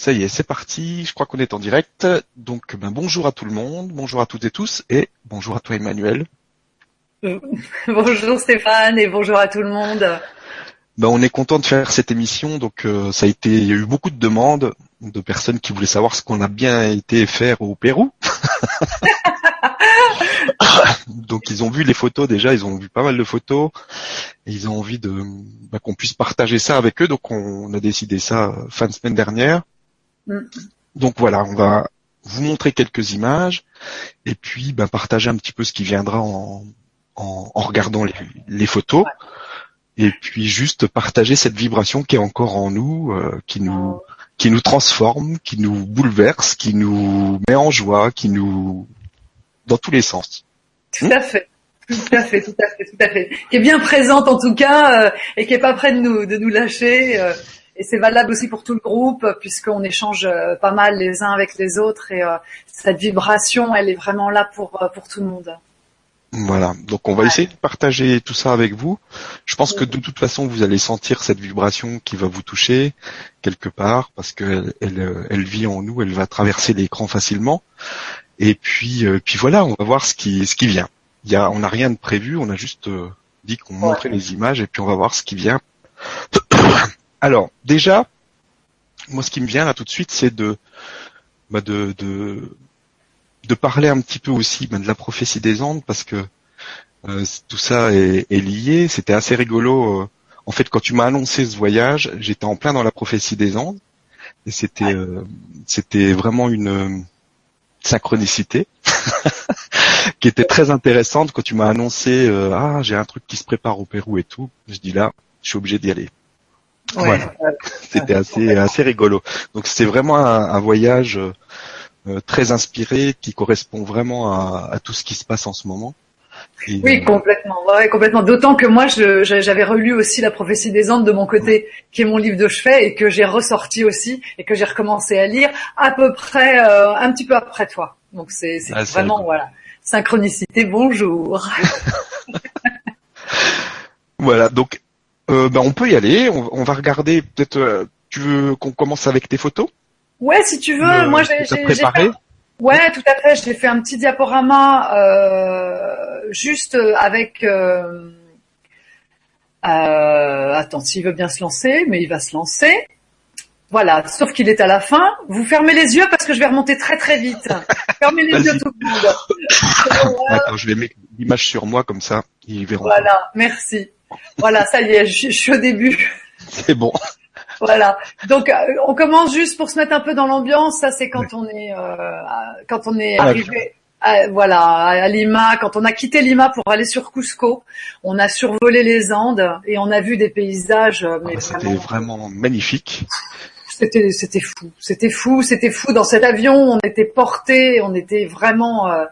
Ça y est, c'est parti. Je crois qu'on est en direct. Donc, ben, bonjour à tout le monde, bonjour à toutes et tous, et bonjour à toi, Emmanuel. bonjour Stéphane et bonjour à tout le monde. Ben, on est content de faire cette émission. Donc, euh, ça a été, il y a eu beaucoup de demandes de personnes qui voulaient savoir ce qu'on a bien été faire au Pérou. donc, ils ont vu les photos déjà. Ils ont vu pas mal de photos. Et ils ont envie de ben, qu'on puisse partager ça avec eux. Donc, on a décidé ça fin de semaine dernière. Donc voilà, on va vous montrer quelques images et puis ben, partager un petit peu ce qui viendra en, regardant les, photos. Et puis juste partager cette vibration qui est encore en nous, euh, qui nous qui nous transforme, qui nous bouleverse, qui nous met en joie, qui nous dans tous les sens. Tout à fait. Tout à fait, tout à fait, tout à fait. Qui est bien présente en tout cas euh, et qui est pas près de nous de nous lâcher. Euh, et c'est valable aussi pour tout le groupe puisqu'on échange euh, pas mal les uns avec les autres et euh, cette vibration, elle est vraiment là pour euh, pour tout le monde. Voilà, donc on va essayer de partager tout ça avec vous. Je pense que de toute façon, vous allez sentir cette vibration qui va vous toucher quelque part parce qu'elle elle, elle vit en nous, elle va traverser l'écran facilement. Et puis, puis voilà, on va voir ce qui ce qui vient. Il y a, on n'a rien de prévu, on a juste dit qu'on montrait les images et puis on va voir ce qui vient. Alors, déjà, moi, ce qui me vient là tout de suite, c'est de, bah, de, de, parler un petit peu aussi bah, de la prophétie des Andes, parce que euh, tout ça est, lié. C'était assez rigolo. Euh, en fait, quand tu m'as annoncé ce voyage, j'étais en plein dans la prophétie des Andes, et c'était, euh, c'était vraiment une synchronicité qui était très intéressante quand tu m'as annoncé ah j'ai un truc qui se prépare au Pérou et tout. Je dis là, je suis obligé d'y aller. C'était assez assez rigolo. Donc c'est vraiment un, voyage euh, très inspiré qui correspond vraiment à, tout ce qui se passe en ce moment. oui, euh, complètement. Ouais, complètement. D'autant que moi, j'avais relu aussi La prophétie des Andes de mon côté, qui est mon livre de chevet, et que j'ai ressorti aussi, et que j'ai recommencé à lire à peu près euh, un petit peu après toi. Donc c'est ah, vraiment voilà synchronicité. Bonjour. voilà. Donc euh, ben, on peut y aller. On, va regarder. Peut-être. Euh, tu veux qu'on commence avec tes photos? Ouais, si tu veux. Moi, j'ai préparé? Ouais, tout à fait. J'ai fait un petit diaporama euh, juste avec. attends, s'il veut bien se lancer, mais il va se lancer. Voilà, sauf qu'il est à la fin. Vous fermez les yeux parce que je vais remonter très très vite. Fermez les yeux tout le monde. Attends, je vais mettre l'image sur moi comme ça, ils verront. Voilà, merci. Voilà, ça y est, je, suis au début. C'est bon. Voilà. Donc euh, on commence juste pour se mettre un peu dans l'ambiance. Ça c'est quand on est euh, quand on est arrivé. À, voilà, à Lima, quand on a quitté Lima pour aller sur Cusco, on a survolé les Andes et on a vu des paysages. Euh, mais ah, c'était vraiment magnifique c'était c'était fou, c'était fou, c'était fou dans cet avion. On était porté, on était vraiment, euh,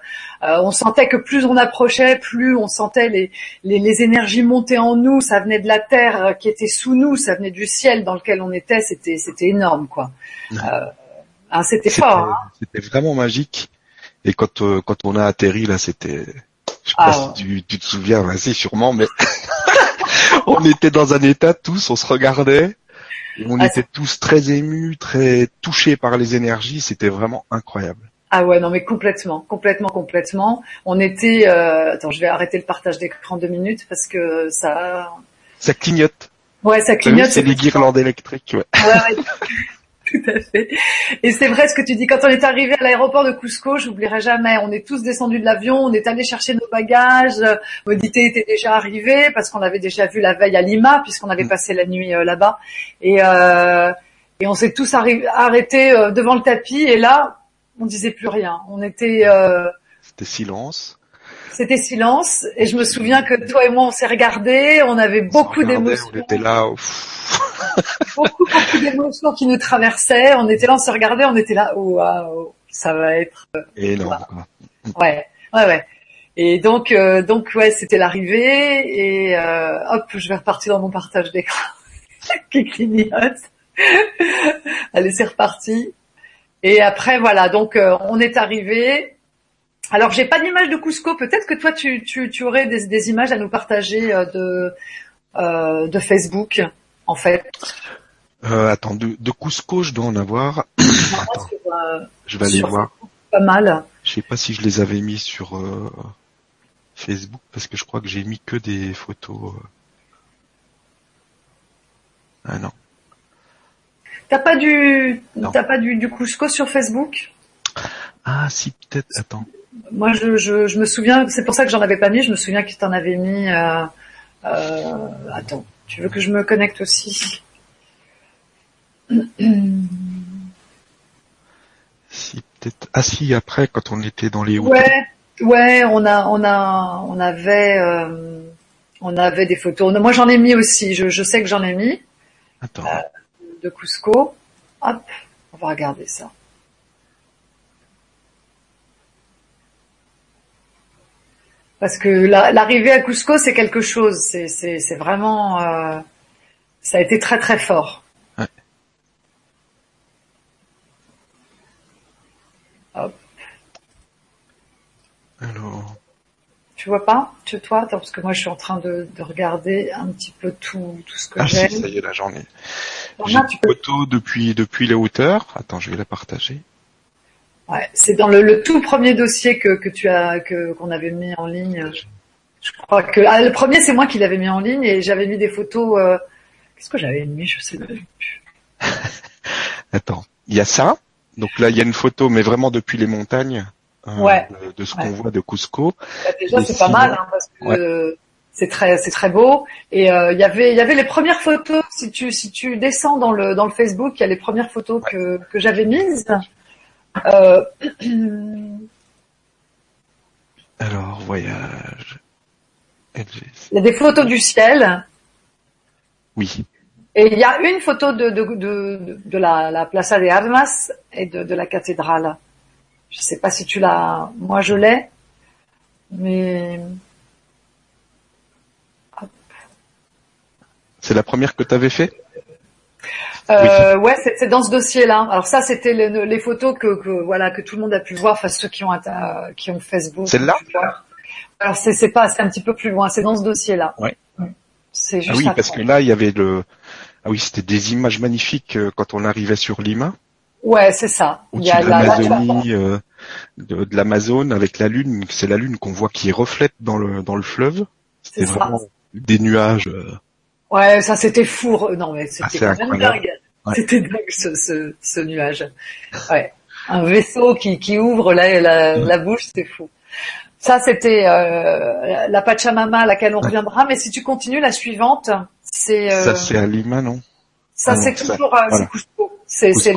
euh, on sentait que plus on approchait, plus on sentait les, les, énergies monter en nous. Ça venait de la terre qui était sous nous, ça venait du ciel dans lequel on était. C'était c'était énorme quoi. Euh, hein, c'était fort. Hein. C'était vraiment magique. Et quand quand on a atterri là, c'était, je sais pas ah, si tu, tu te souviens, assez sûrement, mais on était dans un état tous, on se regardait on ah, était tous très émus, très touchés par les énergies. C'était vraiment incroyable. Ah ouais, non mais complètement, complètement, complètement. On était. Euh... Attends, je vais arrêter le partage d'écran deux minutes parce que ça. Ça clignote. Ouais, ça clignote. C'est des guirlandes électriques. Ouais. ouais, ouais. Tout à fait. Et c'est vrai ce que tu dis. Quand on est arrivé à l'aéroport de Cusco, j'oublierai jamais. On est tous descendus de l'avion, on est allé chercher nos bagages. Modité était déjà arrivé parce qu'on avait déjà vu la veille à Lima puisqu'on avait mm. passé la nuit euh, là-bas. Et, euh, et on s'est tous arrêtés euh, devant le tapis. Et là, on disait plus rien. On était. Euh, C'était silence. C'était silence. Et je me souviens que toi et moi, on s'est regardés. On avait beaucoup d'émotions. On était là. beaucoup, beaucoup d'émotions qui nous traversaient. On était là, on se regardait, on était là, waouh, ça va être euh, énorme. Ouais, ouais, ouais. Et donc, euh, donc ouais, c'était l'arrivée et euh, hop, je vais repartir dans mon partage d'écran qui clignote. Allez, c'est reparti. Et après, voilà, donc on est arrivé. Alors, j'ai pas d'image de Cusco. Peut-être que toi, tu, tu, tu aurais des, des, images à nous partager de de Facebook en fait Euh, attends, de, de Cusco, je dois en avoir. Attends, Sur, euh, je vais aller voir. pas mal. Je sais pas si je les avais mis sur euh, Facebook parce que je crois que j'ai mis que des photos. euh. Ah non. T'as pas du, t'as pas du, du Cusco sur Facebook? Ah si peut-être. Attends. Moi, je, je, je me souviens, c'est pour ça que j'en avais pas mis. Je me souviens que t'en avais mis. Euh, euh, attends, tu veux que je me connecte aussi? Si peut-être. Ah si après quand on était dans les. Ouais, ouais, on a, on a, on avait, euh, on avait des photos. Moi, j'en ai mis aussi. Je, je sais que j'en ai mis Attends. De Cusco. Hop, on va regarder ça. Parce que la- l'arrivée à Cusco, c'est quelque chose. C'est, vraiment, euh, ça a été très très fort. Ouais. Hop. Alors. Tu vois pas Tu toi parce que moi je suis en train de, de regarder un petit peu tout, tout ce que Ah j'ai. si ça y est là j'en ai. J'ai une peux- photo depuis depuis les hauteurs. Attends je vais la partager. Ouais, c'est dans le, le tout premier dossier que, que tu as que qu'on avait mis en ligne. Je crois que ah, le premier c'est moi qui l'avais mis en ligne et j'avais mis des photos. euh, Qu'est-ce que j'avais mis? Je sais plus. Attends. Il y a ça. Donc là il y a une photo mais vraiment depuis les montagnes. Euh, Ouais. de, de ce Ouais. qu'on voit de Cusco. Bah, déjà c'est pas mal hein, parce que euh, c'est très c'est très beau et euh, il y avait il y avait les premières photos. Si tu si tu descends dans le dans le Facebook, il y a les premières photos que que j'avais mises. Euh, Alors voyage. Il y a des photos du ciel. Oui. Et il y a une photo de, de, de, de la, la Plaza de Armas et de, de la cathédrale. Je sais pas si tu l'as, moi je l'ai, mais C'est la première que tu avais fait? Euh, ouais, c'est dans ce dossier-là. Alors ça, c'était les, les photos que, que voilà que tout le monde a pu voir, enfin ceux qui ont qui ont Facebook. Celle-là? Alors c'est pas, c'est un petit peu plus loin. C'est dans ce dossier-là. Ouais. C'est Ah juste. oui, après. parce que là, il y avait le. Ah oui, c'était des images magnifiques euh, quand on arrivait sur Lima, Ouais, c'est ça. Il y a de la- la- l'Amazonie, euh, de, de l'Amazone, avec la lune. C'est la lune qu'on voit qui reflète dans le dans le fleuve. C'est ça. vraiment des nuages. euh, Ouais, ça c'était fou. Non mais Ah, c'était incroyable. dingue. Ouais. C'était dingue ce, ce, ce nuage. Ouais. Un vaisseau qui, qui ouvre la, la, la bouche, c'est fou. Ça c'était euh, la Pachamama à laquelle on reviendra. Mais si tu continues la suivante, c'est euh, Ça, c'est à Lima, non? ça ah c'est toujours euh, voilà. c'est Cusco. C'est c'est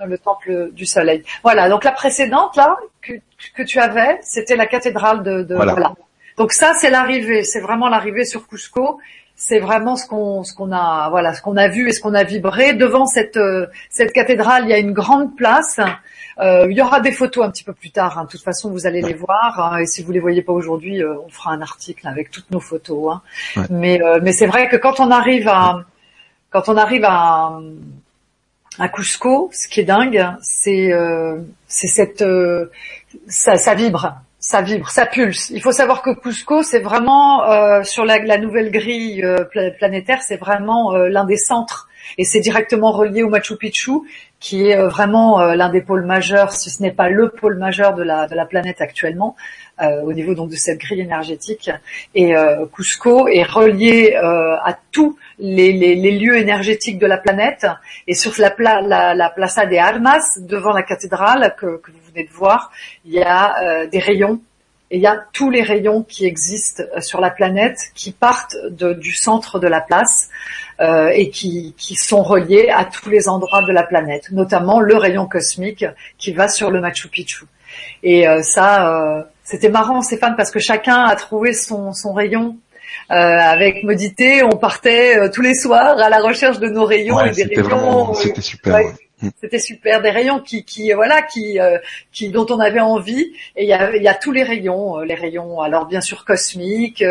Le, le temple du soleil. Voilà. Donc la précédente là que, que tu avais, c'était la cathédrale de, de Voilà. voilà. Donc ça c'est l'arrivée. C'est vraiment l'arrivée sur Cusco c'est vraiment ce qu'on ce qu'on a voilà ce qu'on a vu et ce qu'on a vibré devant cette euh, cette cathédrale il y a une grande place Euh, il y aura des photos un petit peu plus tard hein. de toute façon vous allez les voir hein. et si vous les voyez pas aujourd'hui euh, on fera un article avec toutes nos photos hein. Ouais. mais euh, mais c'est vrai que quand on arrive à quand on arrive à à Cusco ce qui est dingue c'est euh, c'est cette euh, ça, vibre ça vibre, ça pulse. Il faut savoir que Cusco, c'est vraiment euh, sur la, nouvelle grille euh, pla- planétaire, c'est vraiment euh, l'un des centres et c'est directement relié au Machu Picchu, qui est vraiment l'un des pôles majeurs, si ce n'est pas le pôle majeur de la, planète actuellement, au niveau donc de cette grille énergétique. Et euh, Cusco est relié euh, à tous les, les, les lieux énergétiques de la planète. Et sur la, pla- la, la Plaza de Armas, devant la cathédrale que, que vous venez de voir, il y a euh, des rayons. Et il y a tous les rayons qui existent euh, sur la planète qui partent de- du centre de la place euh, et qui, qui sont reliés à tous les endroits de la planète, notamment le rayon cosmique qui va sur le Machu Picchu. Et euh, ça, euh, c'était marrant, Stéphane, parce que chacun a trouvé son, son rayon. Euh, avec Modité, on partait euh, tous les soirs à la recherche de nos rayons Ouais, et des c'était rayons. vraiment, euh, c'était super. ouais. ouais. Mm. c'était super, des rayons qui, qui voilà, qui, euh, qui, dont on avait envie. Et il y a, y a tous les rayons, les rayons, alors bien sûr cosmiques,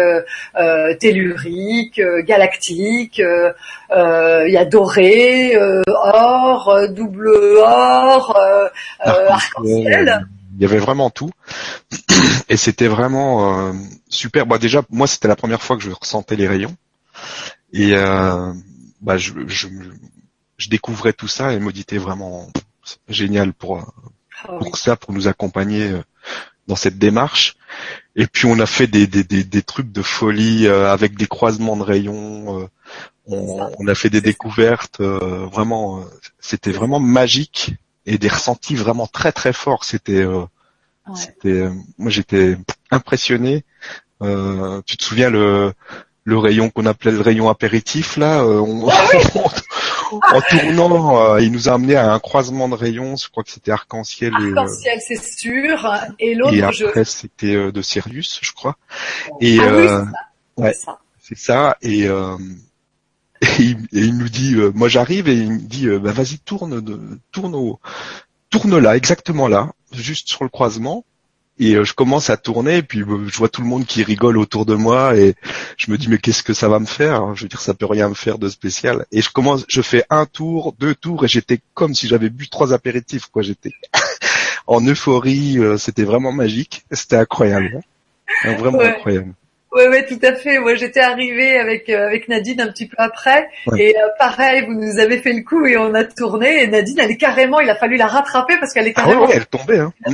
telluriques, euh, galactiques. euh, euh, il y a doré, euh, or, double or, euh, euh, arc-en-ciel. Euh, Il y avait vraiment tout. Et c'était vraiment euh, super. Bah déjà, moi, c'était la première fois que je ressentais les rayons. Et euh, bah, je, je, je découvrais tout ça et Maudit était vraiment génial pour Ah pour ça, pour nous accompagner euh, dans cette démarche. Et puis on a fait des, des, des, des trucs de folie euh, avec des croisements de rayons. euh, on, a fait des découvertes euh, vraiment. euh, C'était vraiment magique et des ressentis vraiment très très forts. C'était, euh, Ouais. c'était, euh, moi j'étais impressionné. Euh, tu te souviens le le rayon qu'on appelait le rayon apéritif là euh, on- en tournant, euh, il nous a amené à un croisement de rayons. Je crois que c'était arc-en-ciel et, Arc-en-ciel, c'est sûr. Et et l'autre, je... après c'était euh, de Sirius, je crois. Et ah oui, c'est ça. ouais. c'est ça. c'est ça. Et, euh, et, il, et il nous dit, euh, moi j'arrive et il me dit, euh, bah vas-y tourne, de, tourne au, tourne là, exactement là, juste sur le croisement. Et euh, je commence à tourner, et puis euh, je vois tout le monde qui rigole autour de moi, et je me dis mais qu'est-ce que ça va me faire Je veux dire, ça peut rien me faire de spécial. Et je commence, je fais un tour, deux tours, et j'étais comme si j'avais bu trois apéritifs, quoi. J'étais en euphorie, euh, c'était vraiment magique, c'était incroyable, hein. vraiment Ouais. incroyable. Ouais, ouais, tout à fait. Moi, j'étais arrivée avec euh, avec Nadine un petit peu après, Ouais. et euh, pareil, vous nous avez fait le coup et on a tourné. Et Nadine, elle est carrément, il a fallu la rattraper parce qu'elle est Ah carrément, ouais, elle tombait, hein.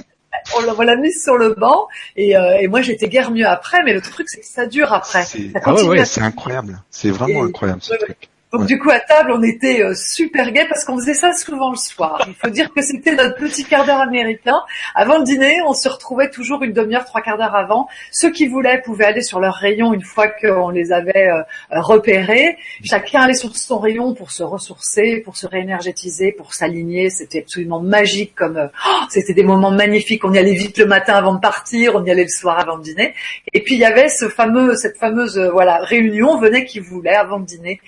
on l'a- mise sur le banc. Et, euh, et moi, j'étais guère mieux après, mais le truc, c'est que ça dure après. C'est- Ah ouais, continue ouais, à- c'est incroyable. C'est vraiment Et- incroyable ce truc. Donc Ouais. du coup, à table, on était euh, super gay parce qu'on faisait ça souvent le soir. Il faut dire que c'était notre petit quart d'heure américain. Avant le dîner, on se retrouvait toujours une demi-heure, trois quarts d'heure avant. Ceux qui voulaient pouvaient aller sur leur rayon une fois qu'on les avait euh, repérés. Chacun allait sur son rayon pour se ressourcer, pour se réénergétiser, pour s'aligner. C'était absolument magique comme euh, oh, c'était des moments magnifiques. On y allait vite le matin avant de partir, on y allait le soir avant de dîner. Et puis il y avait ce fameux, cette fameuse euh, voilà réunion. Venait qui voulait avant de dîner.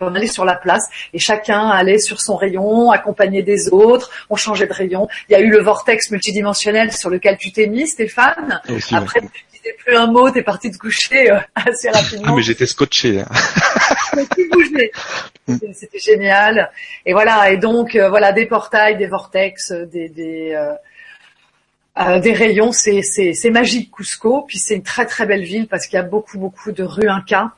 On allait sur la place et chacun allait sur son rayon, accompagné des autres. On changeait de rayon. Il y a eu le vortex multidimensionnel sur lequel tu t'es mis, Stéphane. Aussi, Après, tu disais plus un mot, t'es parti te coucher euh, assez Ah, rapidement. mais j'étais scotché. hein. Mm. C'était- génial. Et voilà. Et donc euh, voilà des portails, des vortex, euh, des des, euh, euh, des rayons. C'est magique Cusco. Puis c'est une très très belle ville parce qu'il y a beaucoup beaucoup de rues Inca Mm.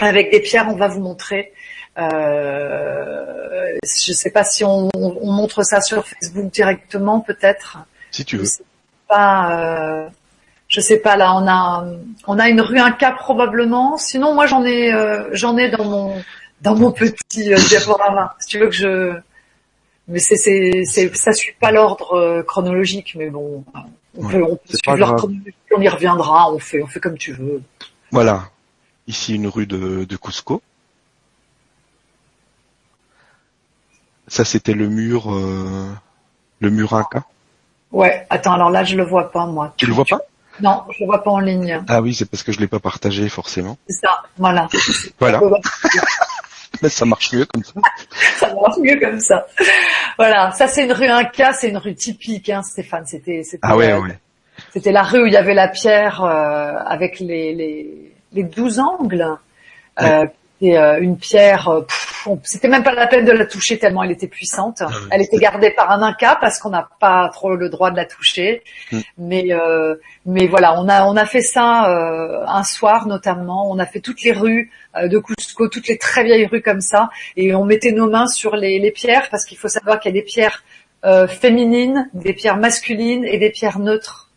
Avec des pierres. On va vous montrer. Euh, je sais pas si on, on montre ça sur Facebook directement, peut-être. Si tu Je veux. sais pas. euh, je sais pas. Là, on a on a une rue Inca probablement. Sinon, moi, j'en ai euh, j'en ai dans mon dans mon petit euh, diaporama. Si tu veux que je. Mais c'est c'est c'est ça suit pas l'ordre euh, chronologique, mais bon, on Ouais, peut on peut suivre l'ordre chronologique. On y reviendra. On fait on fait comme tu veux. Voilà. Ici une rue de, de Cusco. Ça c'était le mur, euh, le mur Inca. Ouais. Attends. Alors là, je le vois pas moi. Tu le vois pas? Non, je le vois pas en ligne. Ah oui, c'est parce que je l'ai pas partagé forcément. C'est ça. Voilà. Voilà. Mais ça marche mieux comme ça. ça marche mieux comme ça. Voilà, ça c'est une rue Inca, c'est une rue typique, hein, Stéphane. C'était, c'était, Ah ouais, euh, ouais. c'était la rue où il y avait la pierre euh, avec les les les douze angles. Euh, et euh, une pierre, euh, c'était même pas la peine de la toucher tellement elle était puissante. ouais, elle était gardée par un Inca parce qu'on n'a pas trop le droit de la toucher. Mm. Mais euh, mais voilà, on a on a fait ça euh, un soir notamment. On a fait toutes les rues de Cusco, toutes les très vieilles rues comme ça, et on mettait nos mains sur les, les pierres parce qu'il faut savoir qu'il y a des pierres euh, féminines, des pierres masculines et des pierres neutres.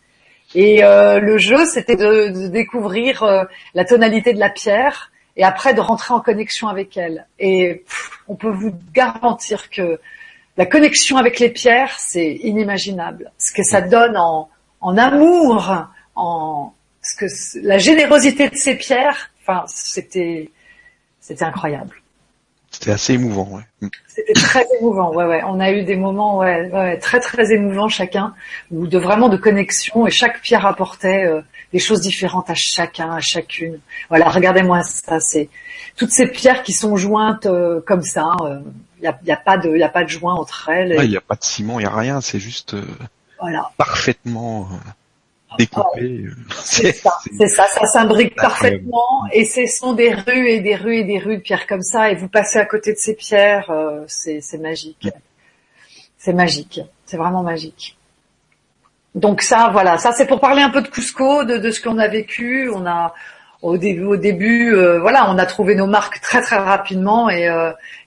Et euh, le jeu, c'était de, de découvrir euh, la tonalité de la pierre et après de rentrer en connexion avec elle. Et pff, on peut vous garantir que la connexion avec les pierres, c'est inimaginable. Ce que ça donne en, en amour, en ce que la générosité de ces pierres, enfin, c'était c'était incroyable. C'était assez émouvant, ouais. Mm. C'était très émouvant, ouais, ouais. On a eu des moments, ouais, ouais, très, très émouvants chacun, ou de vraiment de connexion, et chaque pierre apportait euh, des choses différentes à chacun, à chacune. Voilà, regardez-moi ça, c'est toutes ces pierres qui sont jointes euh, comme ça. Il n'y a, y a pas de, y a pas de joint entre elles. Ouais, et Il n'y a pas de ciment, il n'y a rien, c'est juste euh, voilà, parfaitement euh, découpé. euh. c'est ça, c'est ça, ça s'imbrique parfaitement, et ce sont des rues et des rues et des rues de pierres comme ça, et vous passez à côté de ces pierres, euh, c'est c'est magique. C'est magique, c'est vraiment magique. Donc ça, voilà, ça c'est pour parler un peu de Cusco, de, de ce qu'on a vécu. On a, au début, début, voilà, on a trouvé nos marques très très rapidement et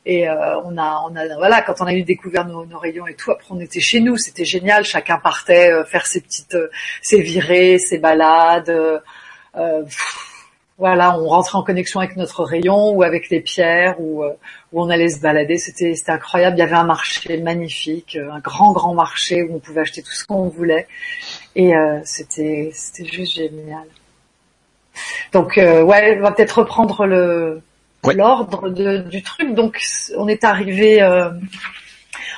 et on a, on a, voilà, quand on a eu découvert nos, rayons et tout, après on était chez nous, c'était génial. Chacun partait faire ses petites, ses virées, ses balades. voilà, on rentrait en connexion avec notre rayon ou avec les pierres ou où on allait se balader. C'était c'était incroyable. Il y avait un marché magnifique, un grand grand marché où on pouvait acheter tout ce qu'on voulait et euh, c'était c'était juste génial. Donc euh, ouais, on va peut-être reprendre le l'ordre du truc. Donc on est arrivé euh,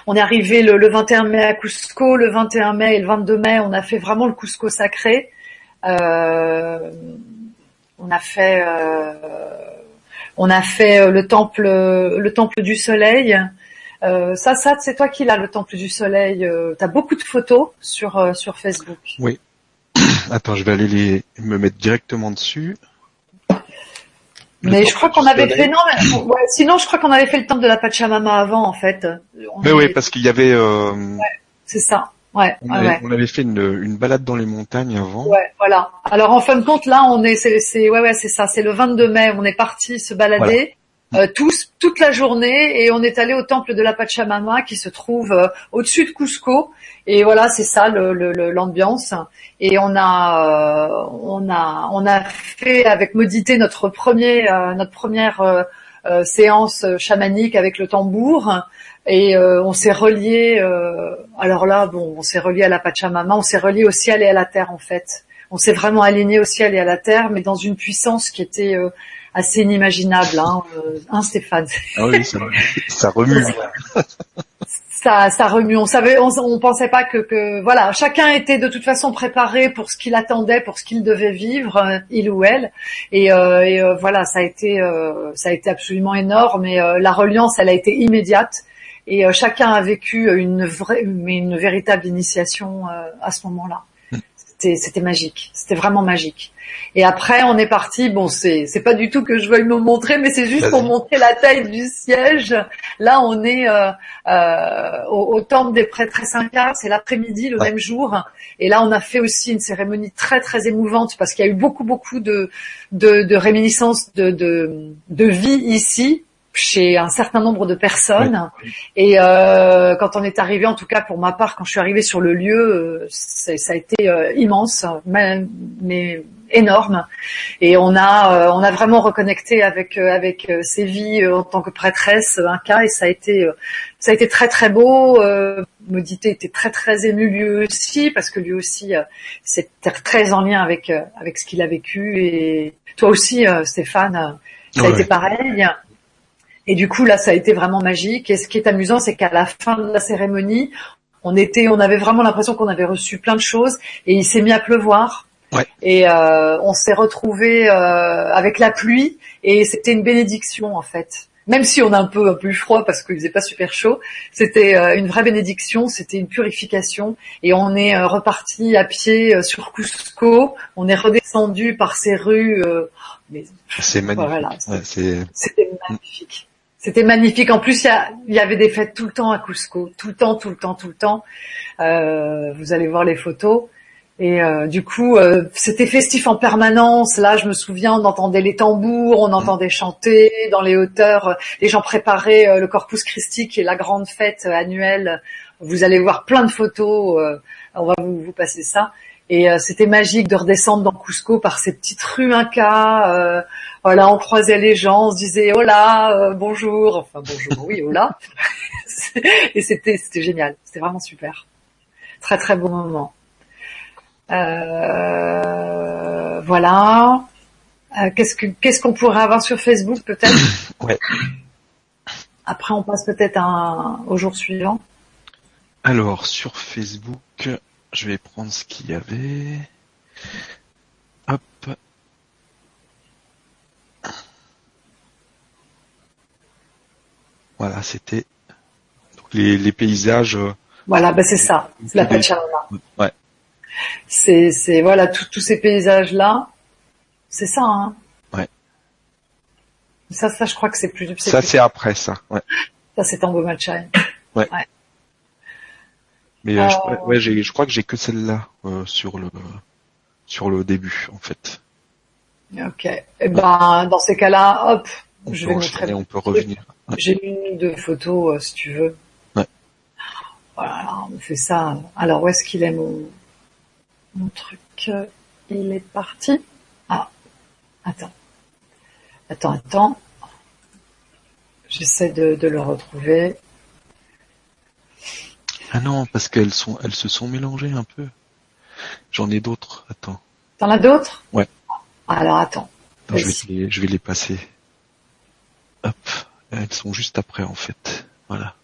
on est arrivé le, le, 21 mai à Cusco, le 21 mai et le 22 mai, on a fait vraiment le Cusco sacré. Euh, on a fait on a fait euh, le temple, le temple du soleil. Euh, ça, ça, c'est toi qui l'as, le temple du soleil. Euh, tu as beaucoup de photos sur sur Facebook. Oui. Attends, je vais aller les me mettre directement dessus. mais je crois qu'on avait fait non, sinon je crois qu'on avait fait le temple de la Pachamama avant en fait. mais oui, parce qu'il y avait. Euh... c'est ça. Ouais, on, avait, fait une, une, balade dans les montagnes avant. Ouais, voilà. Alors en fin de compte, là, on est, c'est, ouais, ouais, c'est ça. C'est le 22 mai. On est parti se balader. Euh, tous toute la journée et on est allé au temple de la Pachamama qui se trouve euh, au-dessus de Cusco et voilà c'est ça l'ambiance le, et on a euh, on a on a fait avec Modité notre premier notre première séance chamanique avec le tambour et euh, on s'est relié. Euh, alors là, bon, on s'est relié à la Pachamama, on s'est relié au ciel et à la terre en fait. On s'est vraiment aligné au ciel et à la terre, mais dans une puissance qui était euh, assez inimaginable, hein, hein Stéphane. Ah oui, ça, ça remue. ça, ça remue. On savait, on, on pensait pas que, que, voilà, chacun était de toute façon préparé pour ce qu'il attendait, pour ce qu'il devait vivre, il ou elle. Et, euh, et voilà, ça a été, ça a été absolument énorme. Et la reliance, elle a été immédiate et euh, chacun a vécu une vraie, une véritable initiation euh, à ce moment-là. Hmm. C'était magique, c'était vraiment magique. Et après, on est parti. Bon, c'est c'est pas du tout que je veuille me montrer, mais c'est juste pour montrer la taille du siège. Là, on est euh, euh, au, au, temple des prêtres Inca. C'est l'après-midi, le même jour. Et là, on a fait aussi une cérémonie très très émouvante parce qu'il y a eu beaucoup beaucoup de de, de réminiscences de, de de vie ici chez un certain nombre de personnes. Et euh, quand on est arrivé, en tout cas pour ma part, quand je suis arrivée sur le lieu, euh, ça a été euh, immense, mais, mais, énorme. Et on a, on a vraiment reconnecté avec avec ses vies en tant que prêtresse un cas, et ça a été ça a été très très beau. Modité était très très ému lui aussi parce que lui aussi c'était très en lien avec avec ce qu'il a vécu et toi aussi Stéphane ça a été pareil. Et du coup, là, ça a été vraiment magique. Et ce qui est amusant, c'est qu'à la fin de la cérémonie, on était, on avait vraiment l'impression qu'on avait reçu plein de choses. Et il s'est mis à pleuvoir. Ouais. Et euh, on s'est retrouvé euh, avec la pluie. Et c'était une bénédiction en fait. Même si on a un peu un peu froid parce qu'il faisait pas super chaud, c'était euh, une vraie bénédiction, c'était une purification. Et on est euh, reparti à pied euh, sur Cusco. On est redescendu par ces rues. c'est magnifique. Voilà, c'était magnifique. C'était magnifique. En plus, il y, avait des fêtes tout le temps à Cusco, tout le temps, tout le temps, tout le temps. Euh, vous allez voir les photos. Et euh, du coup, euh, c'était festif en permanence. Là, je me souviens, on entendait les tambours, on entendait chanter dans les hauteurs. Les gens préparaient le Corpus Christi, qui est la grande fête annuelle. Vous allez voir plein de photos. on va vous, vous passer ça. Et c'était magique de redescendre dans Cusco par ces petites rues Inca voilà, on croisait les gens, on se disait hola, euh, bonjour, enfin bonjour, oui, hola. et c'était c'était génial, c'était vraiment super. Très très bon moment. Euh, voilà. Euh, qu'est-ce que qu'est-ce qu'on pourrait avoir sur Facebook peut-être Ouais. Après, on passe peut-être au jour suivant. Alors sur Facebook, je vais prendre ce qu'il y avait. Voilà, c'était les, les, paysages. Euh, voilà, bah c'est ça, c'est la Pachamama. Ouais. C'est c'est voilà tous ces paysages là, c'est ça. Hein. Ouais. Ça ça je crois que c'est plus. Ça c'est après ça. Ouais. Ça c'est Tango Machai. Ouais. ouais. Mais euh, je, euh. ouais, j'ai, je crois que j'ai que celle-là euh, sur le sur le début en fait. Ok. Et eh ben, dans ces cas-là, hop, On je peut vais enchaîner, on peut revenir. J'ai une ou deux photos, euh, si tu veux. Ouais. Voilà, on fait ça. Alors, où est-ce qu'il est mon, mon truc? Il est parti. Ah, attends. Attends, attends. J'essaie de, de le retrouver. Ah non, parce qu'elles sont, elles se sont mélangées un peu. J'en ai d'autres. Attends. T'en as d'autres? Ouais. Alors, attends. Vais, les, je vais les passer. Hop. Elles sont juste après, en fait. Voilà.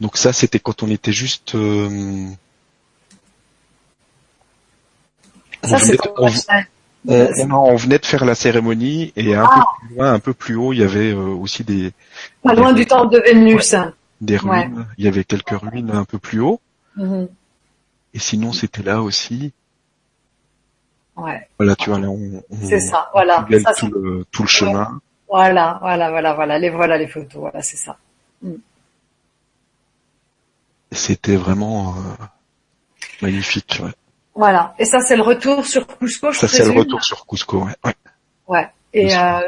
Donc ça, c'était quand on était juste, euh, on Ça, c'est venait, on- on- on- non, on venait de faire la cérémonie et un Ah. peu plus loin, un peu plus haut, il y avait euh, aussi des, Pas loin du temple de Vénus. des Ouais. ruines. Il y avait quelques ruines un peu plus haut. Mhm. Et sinon, c'était là aussi. Ouais, Voilà, tu vois, là, on, on, c'est ça. Voilà. on Ça, tout le, tout le chemin. Voilà, voilà, voilà, voilà. Les voilà les photos. Voilà, c'est ça. C'était vraiment euh, magnifique. Ouais. Voilà. Et ça, c'est le retour sur Cusco, je Ça, c'est le retour sur Cusco. Ouais. Ouais. Ouais. Et euh,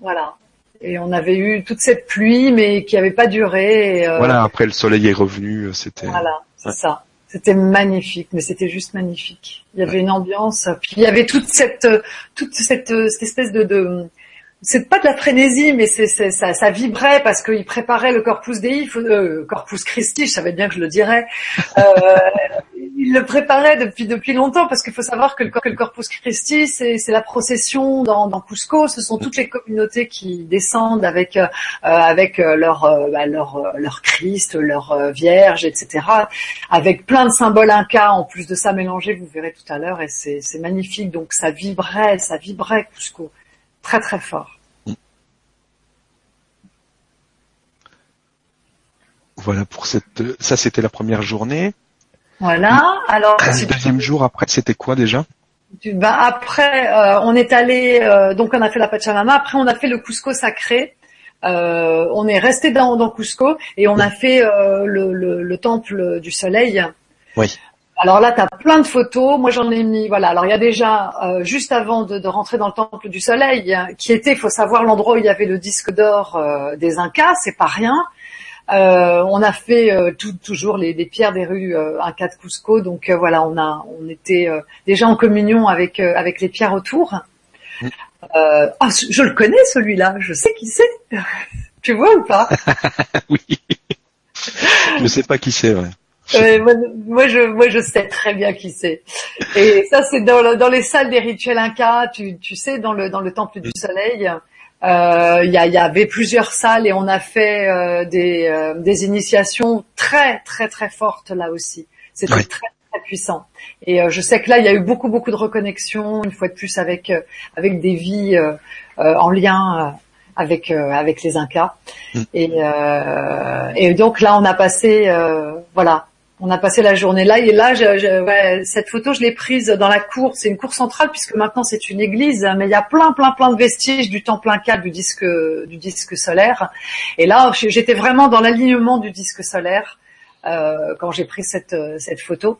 voilà. Et on avait eu toute cette pluie, mais qui avait pas duré. et, euh, Voilà, après le soleil est revenu, euh, c'était. Voilà, c'est ça. C'était magnifique, mais c'était juste magnifique. Il y avait une ambiance, puis il y avait toute cette, toute cette, cette espèce de, de c'est pas de la frénésie, mais c'est, ça, ça vibrait parce qu'il préparait le Corpus Dei, euh, Corpus Christi, je savais bien que je le dirais. Euh, il le préparait depuis depuis longtemps parce qu'il faut savoir que le, que le Corpus Christi, c'est, la procession dans, dans Cusco. Ce sont toutes les communautés qui descendent avec euh, avec euh, leur euh, bah, leur euh, leur Christ, leur Vierge, etc. Avec plein de symboles incas en plus de ça mélangés, vous verrez tout à l'heure, et c'est c'est magnifique. Donc ça vibrait, ça vibrait Cusco, très très fort. Voilà pour cette. Ça, c'était la première journée. Voilà. Alors Le deuxième jour après, c'était quoi déjà? Bah, après, euh, on est allé, euh, donc on a fait la Pachamama. Après, on a fait le Cusco sacré. Euh, on est resté dans, dans Cusco et on a fait le, le, le temple du soleil. Oui. Alors là, tu as plein de photos. Moi, j'en ai mis. Voilà. Alors il y a déjà euh, juste avant de, de rentrer dans le temple du soleil, hein, qui était, faut savoir l'endroit où il y avait le disque d'or euh, des Incas. C'est pas rien. Euh, on a fait euh, tout- toujours les, les pierres des rues euh, Incas de Cusco. Donc voilà, on a, on était euh, déjà en communion avec euh, avec les pierres autour. Ah, je je le connais celui-là. Je sais qui c'est. tu vois ou pas? Oui. Je sais pas qui c'est. Ouais. Euh, moi, moi, je, moi, je sais très bien qui c'est. Et ça, c'est dans, le- dans les salles des rituels incas. Tu, tu sais, dans le dans le temple du soleil, euh, il y, a- y avait plusieurs salles et on a fait euh, des euh, des initiations très très très fortes là aussi. C'était très très puissant. Et euh, je sais que là, il y a eu beaucoup beaucoup de reconnexion une fois de plus avec euh, avec des vies euh, euh, en lien. euh, avec euh, avec les Incas Mm. et euh, et donc là on a passé euh, voilà on a passé la journée là et là je, je- ouais, cette photo je l'ai prise dans la cour c'est une cour centrale puisque maintenant c'est une église mais il y a plein plein plein de vestiges du temple inca du disque du disque solaire et là j'étais vraiment dans l'alignement du disque solaire euh, quand j'ai pris cette euh, cette photo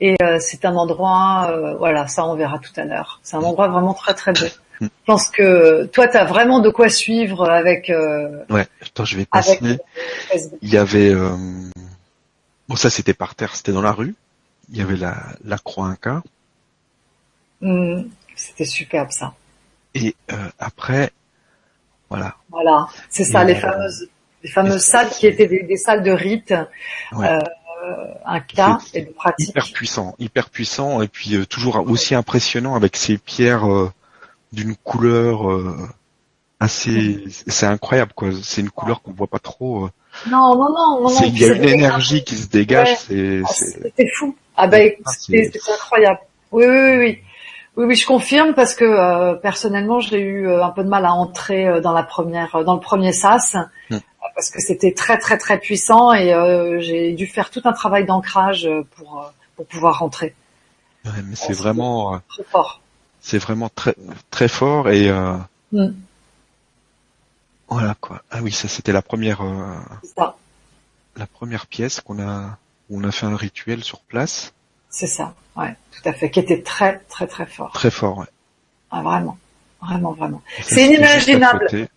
et euh, c'est un endroit euh, voilà ça on verra tout à l'heure c'est un endroit vraiment très très beau je pense que toi tu as vraiment de quoi suivre avec euh, Ouais. Attends, je vais passer. avec. Il y avait. Bon, ça, c'était par terre. C'était dans la rue. Il y avait la la croix Inca. Hmm, C'était superbe ça. Et euh, après, voilà. Voilà, c'est ça, les euh, fameuses, les fameuses salles qui étaient des, des salles de rite, Ouais. euh, un cas et de pratique. hyper puissant, hyper puissant, et puis euh, toujours aussi impressionnant avec ces pierres euh, d'une couleur euh, assez, c'est incroyable quoi. C'est une couleur qu'on voit pas trop. Non, non, non, non, non. C'est- Il y a une énergie qui se dégage. Ouais. C'est, Ah, fou. Ah ben, Ah, c'était c'est- incroyable. Oui, oui, oui, oui. Oui, oui, je confirme parce que euh, personnellement, j'ai eu euh, un peu de mal à entrer euh, dans la première, euh, dans le premier sas, euh, parce que c'était très, très, très puissant et euh, j'ai dû faire tout un travail d'ancrage pour pour pouvoir rentrer. ouais, mais c'est vraiment, Très fort. c'est vraiment très, très fort et euh, Hmm, voilà quoi. Ah oui, ça c'était la première, euh, ça. la première pièce qu'on a, où on a fait un rituel sur place. C'est ça, ouais, tout à fait, qui était très très très fort. Très fort, ouais. Ah, vraiment, vraiment, vraiment. C'est inimaginable. Ouais,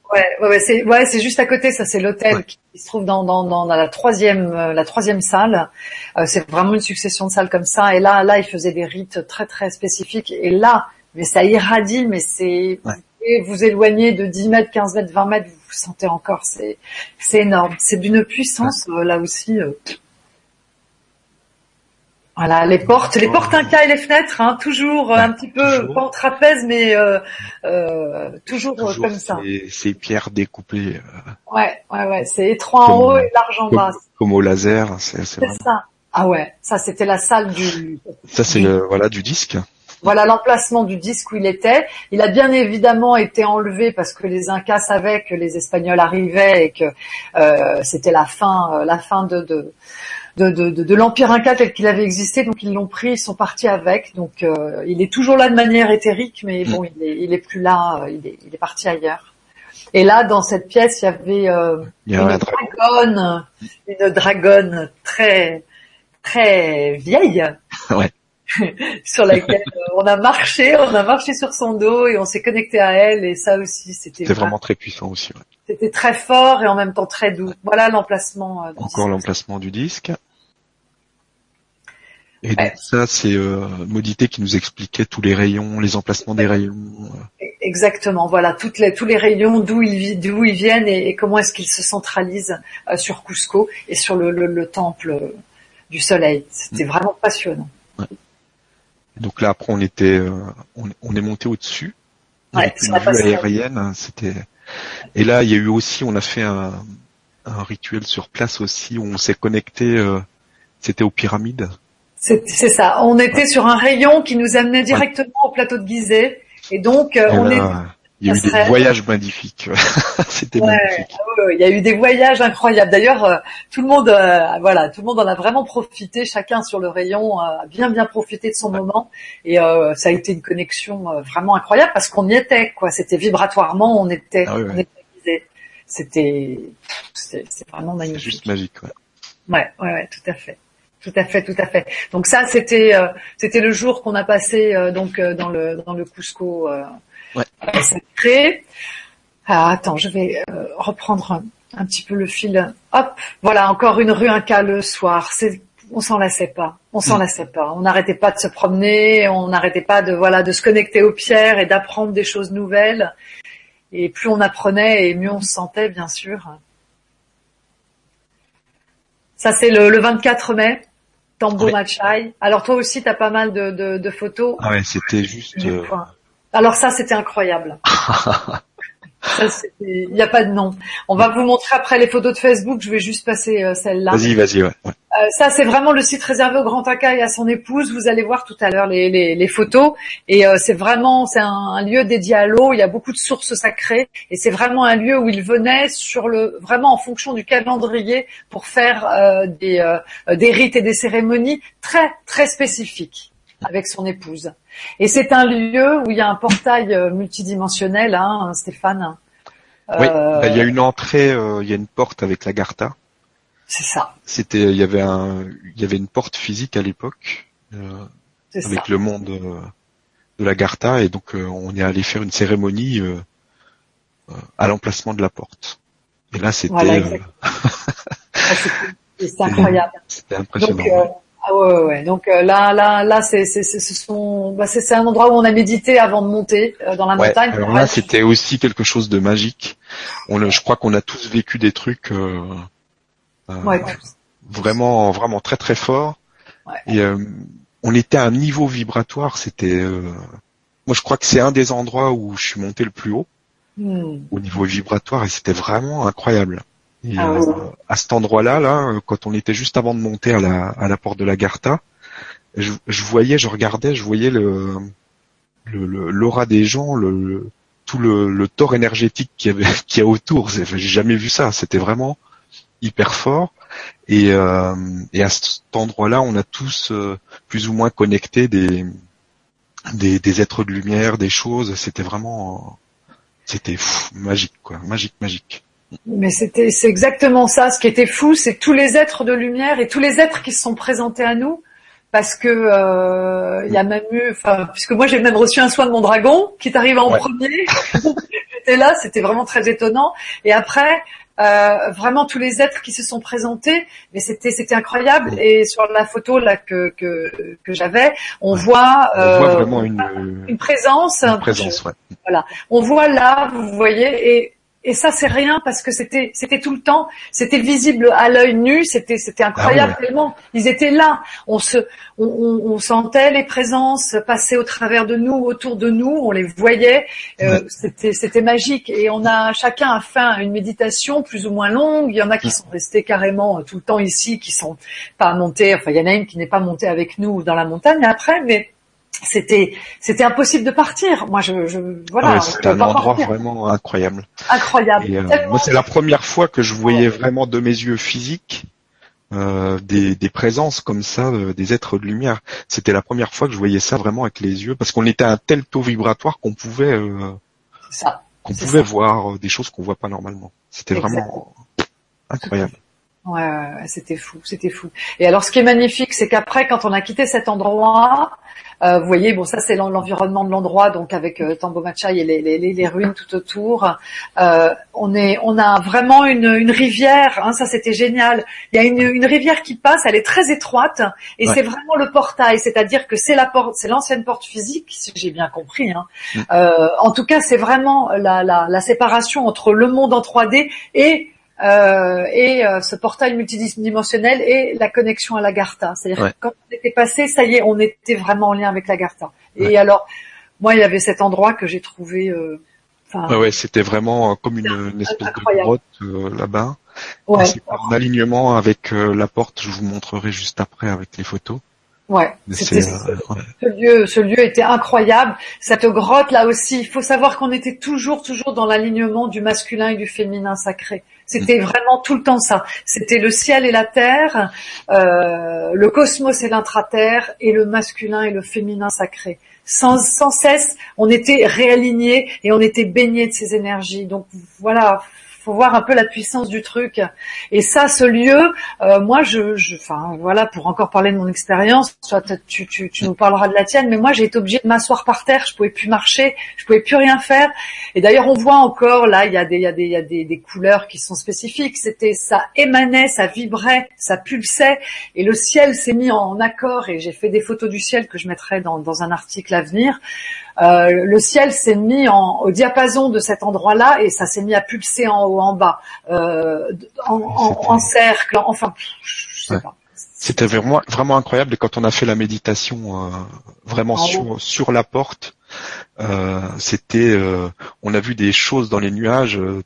ouais, ouais c'est ouais, c'est juste à côté. Ça, c'est l'hôtel qui se trouve dans, dans, dans la troisième euh, la troisième salle. Euh, c'est vraiment une succession de salles comme ça. Et là, là, ils faisaient des rites très très spécifiques. Et là, mais ça irradie, mais c'est vous vous éloignez de 10 mètres, 15 mètres, 20 mètres, vous sentez encore. C'est c'est énorme. C'est d'une puissance euh, là aussi. Voilà, les portes, les portes cas et les fenêtres, hein, toujours euh, un petit peu pas en trapèze, mais euh, euh, toujours, comme ça. Ces pierres découpées. Ouais, ouais, ouais, c'est étroit en haut et large en bas. Comme au laser, c'est ça. Ah ouais, ça c'était la salle du. Ça c'est le voilà du disque. Voilà l'emplacement du disque où il était. Il a bien évidemment été enlevé parce que les Incas savaient que les Espagnols arrivaient et que euh, c'était la fin, la fin de, de de, de, de, l'Empire Inca tel qu'il avait existé, donc ils l'ont pris, ils sont partis avec. Donc euh, il est toujours là de manière éthérique, mais bon, il est, il est plus là, euh, il est, il est parti ailleurs. Et là, dans cette pièce, il y avait euh, une dragonne, une dragonne très très vieille. Ouais. sur laquelle on a marché, on a marché sur son dos et on s'est connecté à elle et ça aussi c'était vraiment très puissant aussi. Ouais. C'était très fort et en même temps très doux. Voilà l'emplacement. Euh, Encore l'emplacement du disque. Et donc ça, c'est euh, Modité qui nous expliquait tous les rayons, les emplacements des rayons. Euh. Exactement, voilà, toutes les, tous les rayons, d'où ils, d'où ils viennent et, comment est-ce qu'ils se centralisent euh, sur Cusco et sur le, le, temple du soleil. C'était mm. vraiment passionnant. Donc là, après, on était, on, on est monté au-dessus. Ouais, une vue aérienne, hein, c'était et là, il y a eu aussi, on a fait un, un rituel sur place aussi où on s'est connecté. Euh, c'était aux pyramides. C'est ça. On était sur un rayon qui nous amenait directement au plateau de Gizeh. Et donc, euh, on est il y a eu des voyages magnifiques. C'était magnifique. il y a eu des voyages incroyables. D'ailleurs, euh, tout le monde, euh, voilà, tout le monde en a vraiment profité. Chacun sur le rayon a bien bien profité de son moment. Et euh, ça a été une connexion vraiment incroyable parce qu'on y était. Quoi, c'était vibratoirement, on était, ah on était C'était, c'est vraiment magnifique. Juste magique. Ouais. ouais, ouais, ouais, tout à fait. Tout à fait, tout à fait. Donc ça, c'était c'était le jour qu'on a passé donc dans le dans le Cusco Ouais. Sacré. Ah, attends, je vais euh, reprendre un, petit peu le fil. Hop, voilà, encore une rue Inca le soir. C'est, on s'en lassait pas. On s'en mm. lassait pas. On n'arrêtait pas de se promener. On n'arrêtait pas de voilà de se connecter aux pierres et d'apprendre des choses nouvelles. Et plus on apprenait et mieux on se sentait, bien sûr. Ça, c'est le, 24 mai. Tambo Machai. Alors toi aussi, tu as pas mal de, de, photos. Ah ouais, c'était juste. Alors ça, c'était incroyable. Il n'y a pas de nom. On va vous montrer après les photos de Facebook. Je vais juste passer euh, celle-là. Vas-y, vas-y. Ouais. Euh, ça, c'est vraiment le site réservé au Grand Aka et à son épouse. Vous allez voir tout à l'heure les, les, les, photos. Et euh, c'est vraiment, c'est un, lieu dédié à l'eau. Il y a beaucoup de sources sacrées. Et c'est vraiment un lieu où il venait sur le, vraiment en fonction du calendrier pour faire des, des rites et des cérémonies très très spécifiques avec son épouse. Et c'est un lieu où il y a un portail euh, multidimensionnel, hein, Stéphane. Oui, euh, bah, il y a une entrée, euh, il y a une porte avec la Garta. C'est ça. C'était, il y avait un, il y avait une porte physique à l'époque avec le monde de la Garta et donc on est allé faire une cérémonie à l'emplacement de la porte. Et là, c'était. c'est incroyable. C'était impressionnant. Ah ouais, ouais, Donc euh, là, là, là, c'est, c'est, ce sont, bah, c'est, un endroit où on a médité avant de monter euh, dans la montagne. Alors là, c'était aussi quelque chose de magique. On, je crois qu'on a tous vécu des trucs euh, vraiment, vraiment très, très forts. Et on était à un niveau vibratoire. C'était, moi, je crois que c'est un des endroits où je suis monté le plus haut hmm. au niveau vibratoire, et c'était vraiment incroyable. Et, ah euh, à cet endroit-là, là, quand on était juste avant de monter à la, à la porte de la Garta, je, je voyais, je regardais, je voyais le l'aura des gens, le, tout le, le tort énergétique qu'il y avait, qu'il y a autour. J'ai jamais vu ça. C'était vraiment hyper fort. Et, euh, et à cet endroit-là, on a tous euh, plus ou moins connecté des, des, des êtres de lumière, des choses. C'était vraiment, c'était magique, quoi, magique, magique. Mais c'était, c'est exactement ça. Ce qui était fou, c'est tous les êtres de lumière et tous les êtres qui se sont présentés à nous. parce que euh, il y a même eu, enfin, puisque moi j'ai même reçu un soin de mon dragon qui est arrivé en premier. J'étais là, c'était vraiment très étonnant. Et après, euh, vraiment tous les êtres qui se sont présentés, mais c'était c'était incroyable. Et sur la photo là que que, que j'avais, on voit, euh, on voit vraiment une, une présence. Une présence, ouais. Voilà, on voit là, vous voyez, et et ça c'est rien parce que c'était c'était tout le temps, c'était visible à l'œil nu, c'était c'était incroyable ah Ils étaient là, on se on, on, sentait les présences passer au travers de nous, autour de nous, on les voyait, euh, c'était c'était magique. Et on a chacun a fait une méditation plus ou moins longue. Il y en a qui sont restés carrément euh, tout le temps ici, qui sont pas montés. Enfin, il y en a une qui n'est pas montée avec nous dans la montagne après, mais c'était c'était impossible de partir. Moi, je, je voilà. Ah c'était un endroit vraiment incroyable. Incroyable. Euh, moi, c'est la première fois que je voyais vraiment de mes yeux physiques euh, des, des, présences comme ça, euh, des êtres de lumière. C'était la première fois que je voyais ça vraiment avec les yeux, parce qu'on était à un tel taux vibratoire qu'on pouvait euh, qu'on pouvait voir des choses qu'on voit pas normalement. C'était vraiment incroyable. Ouais, ouais, c'était fou, c'était fou. Et alors, ce qui est magnifique, c'est qu'après, quand on a quitté cet endroit, euh, vous voyez, bon, ça c'est l'environnement de l'endroit, donc avec euh, Tambo et les, les, les, ruines tout autour. Euh, on est, on a vraiment une, une rivière. Hein, ça c'était génial. Il y a une, une, rivière qui passe, elle est très étroite, et c'est vraiment le portail, c'est-à-dire que c'est la porte, c'est l'ancienne porte physique, si j'ai bien compris. Hein. Mm. Euh, en tout cas, c'est vraiment la, la, la séparation entre le monde en 3D et euh, et euh, ce portail multidimensionnel et la connexion à l'Agartha. C'est-à-dire que quand on était passé, ça y est, on était vraiment en lien avec l'Agartha. Et alors, moi, il y avait cet endroit que j'ai trouvé. Euh, ouais, ouais c'était vraiment comme une, espèce de grotte là-bas. Ouais. en alignement avec la porte. Je vous montrerai juste après avec les photos. Ouais, c'était ce lieu, ce lieu était incroyable. Cette grotte là aussi, il faut savoir qu'on était toujours, toujours dans l'alignement du masculin et du féminin sacré. C'était mm. vraiment tout le temps ça. C'était le ciel et la terre, euh, le cosmos et l'intraterre, et le masculin et le féminin sacré. Sans, sans cesse, on était réalignés et on était baignés de ces énergies. Donc voilà, faut voir un peu la puissance du truc. Et ça, ce lieu, euh, moi, je, enfin, voilà, pour encore parler de mon expérience, soit tu, tu, tu nous parleras de la tienne, mais moi, j'ai été obligée de m'asseoir par terre. Je pouvais plus marcher, je pouvais plus rien faire. Et d'ailleurs, on voit encore là, il y a des, il y a des, il y a des, couleurs qui sont spécifiques. C'était, ça émanait, ça vibrait, ça pulsait, et le ciel s'est mis en accord. Et j'ai fait des photos du ciel que je mettrai dans un article à venir. Euh, le ciel s'est mis en, au diapason de cet endroit-là et ça s'est mis à pulser en haut, en bas, euh, en, en, cercle, enfin, je sais pas. C'était vraiment, vraiment incroyable et quand on a fait la méditation euh, vraiment sur, sur la porte, euh, c'était, euh, on a vu des choses dans les nuages. Euh,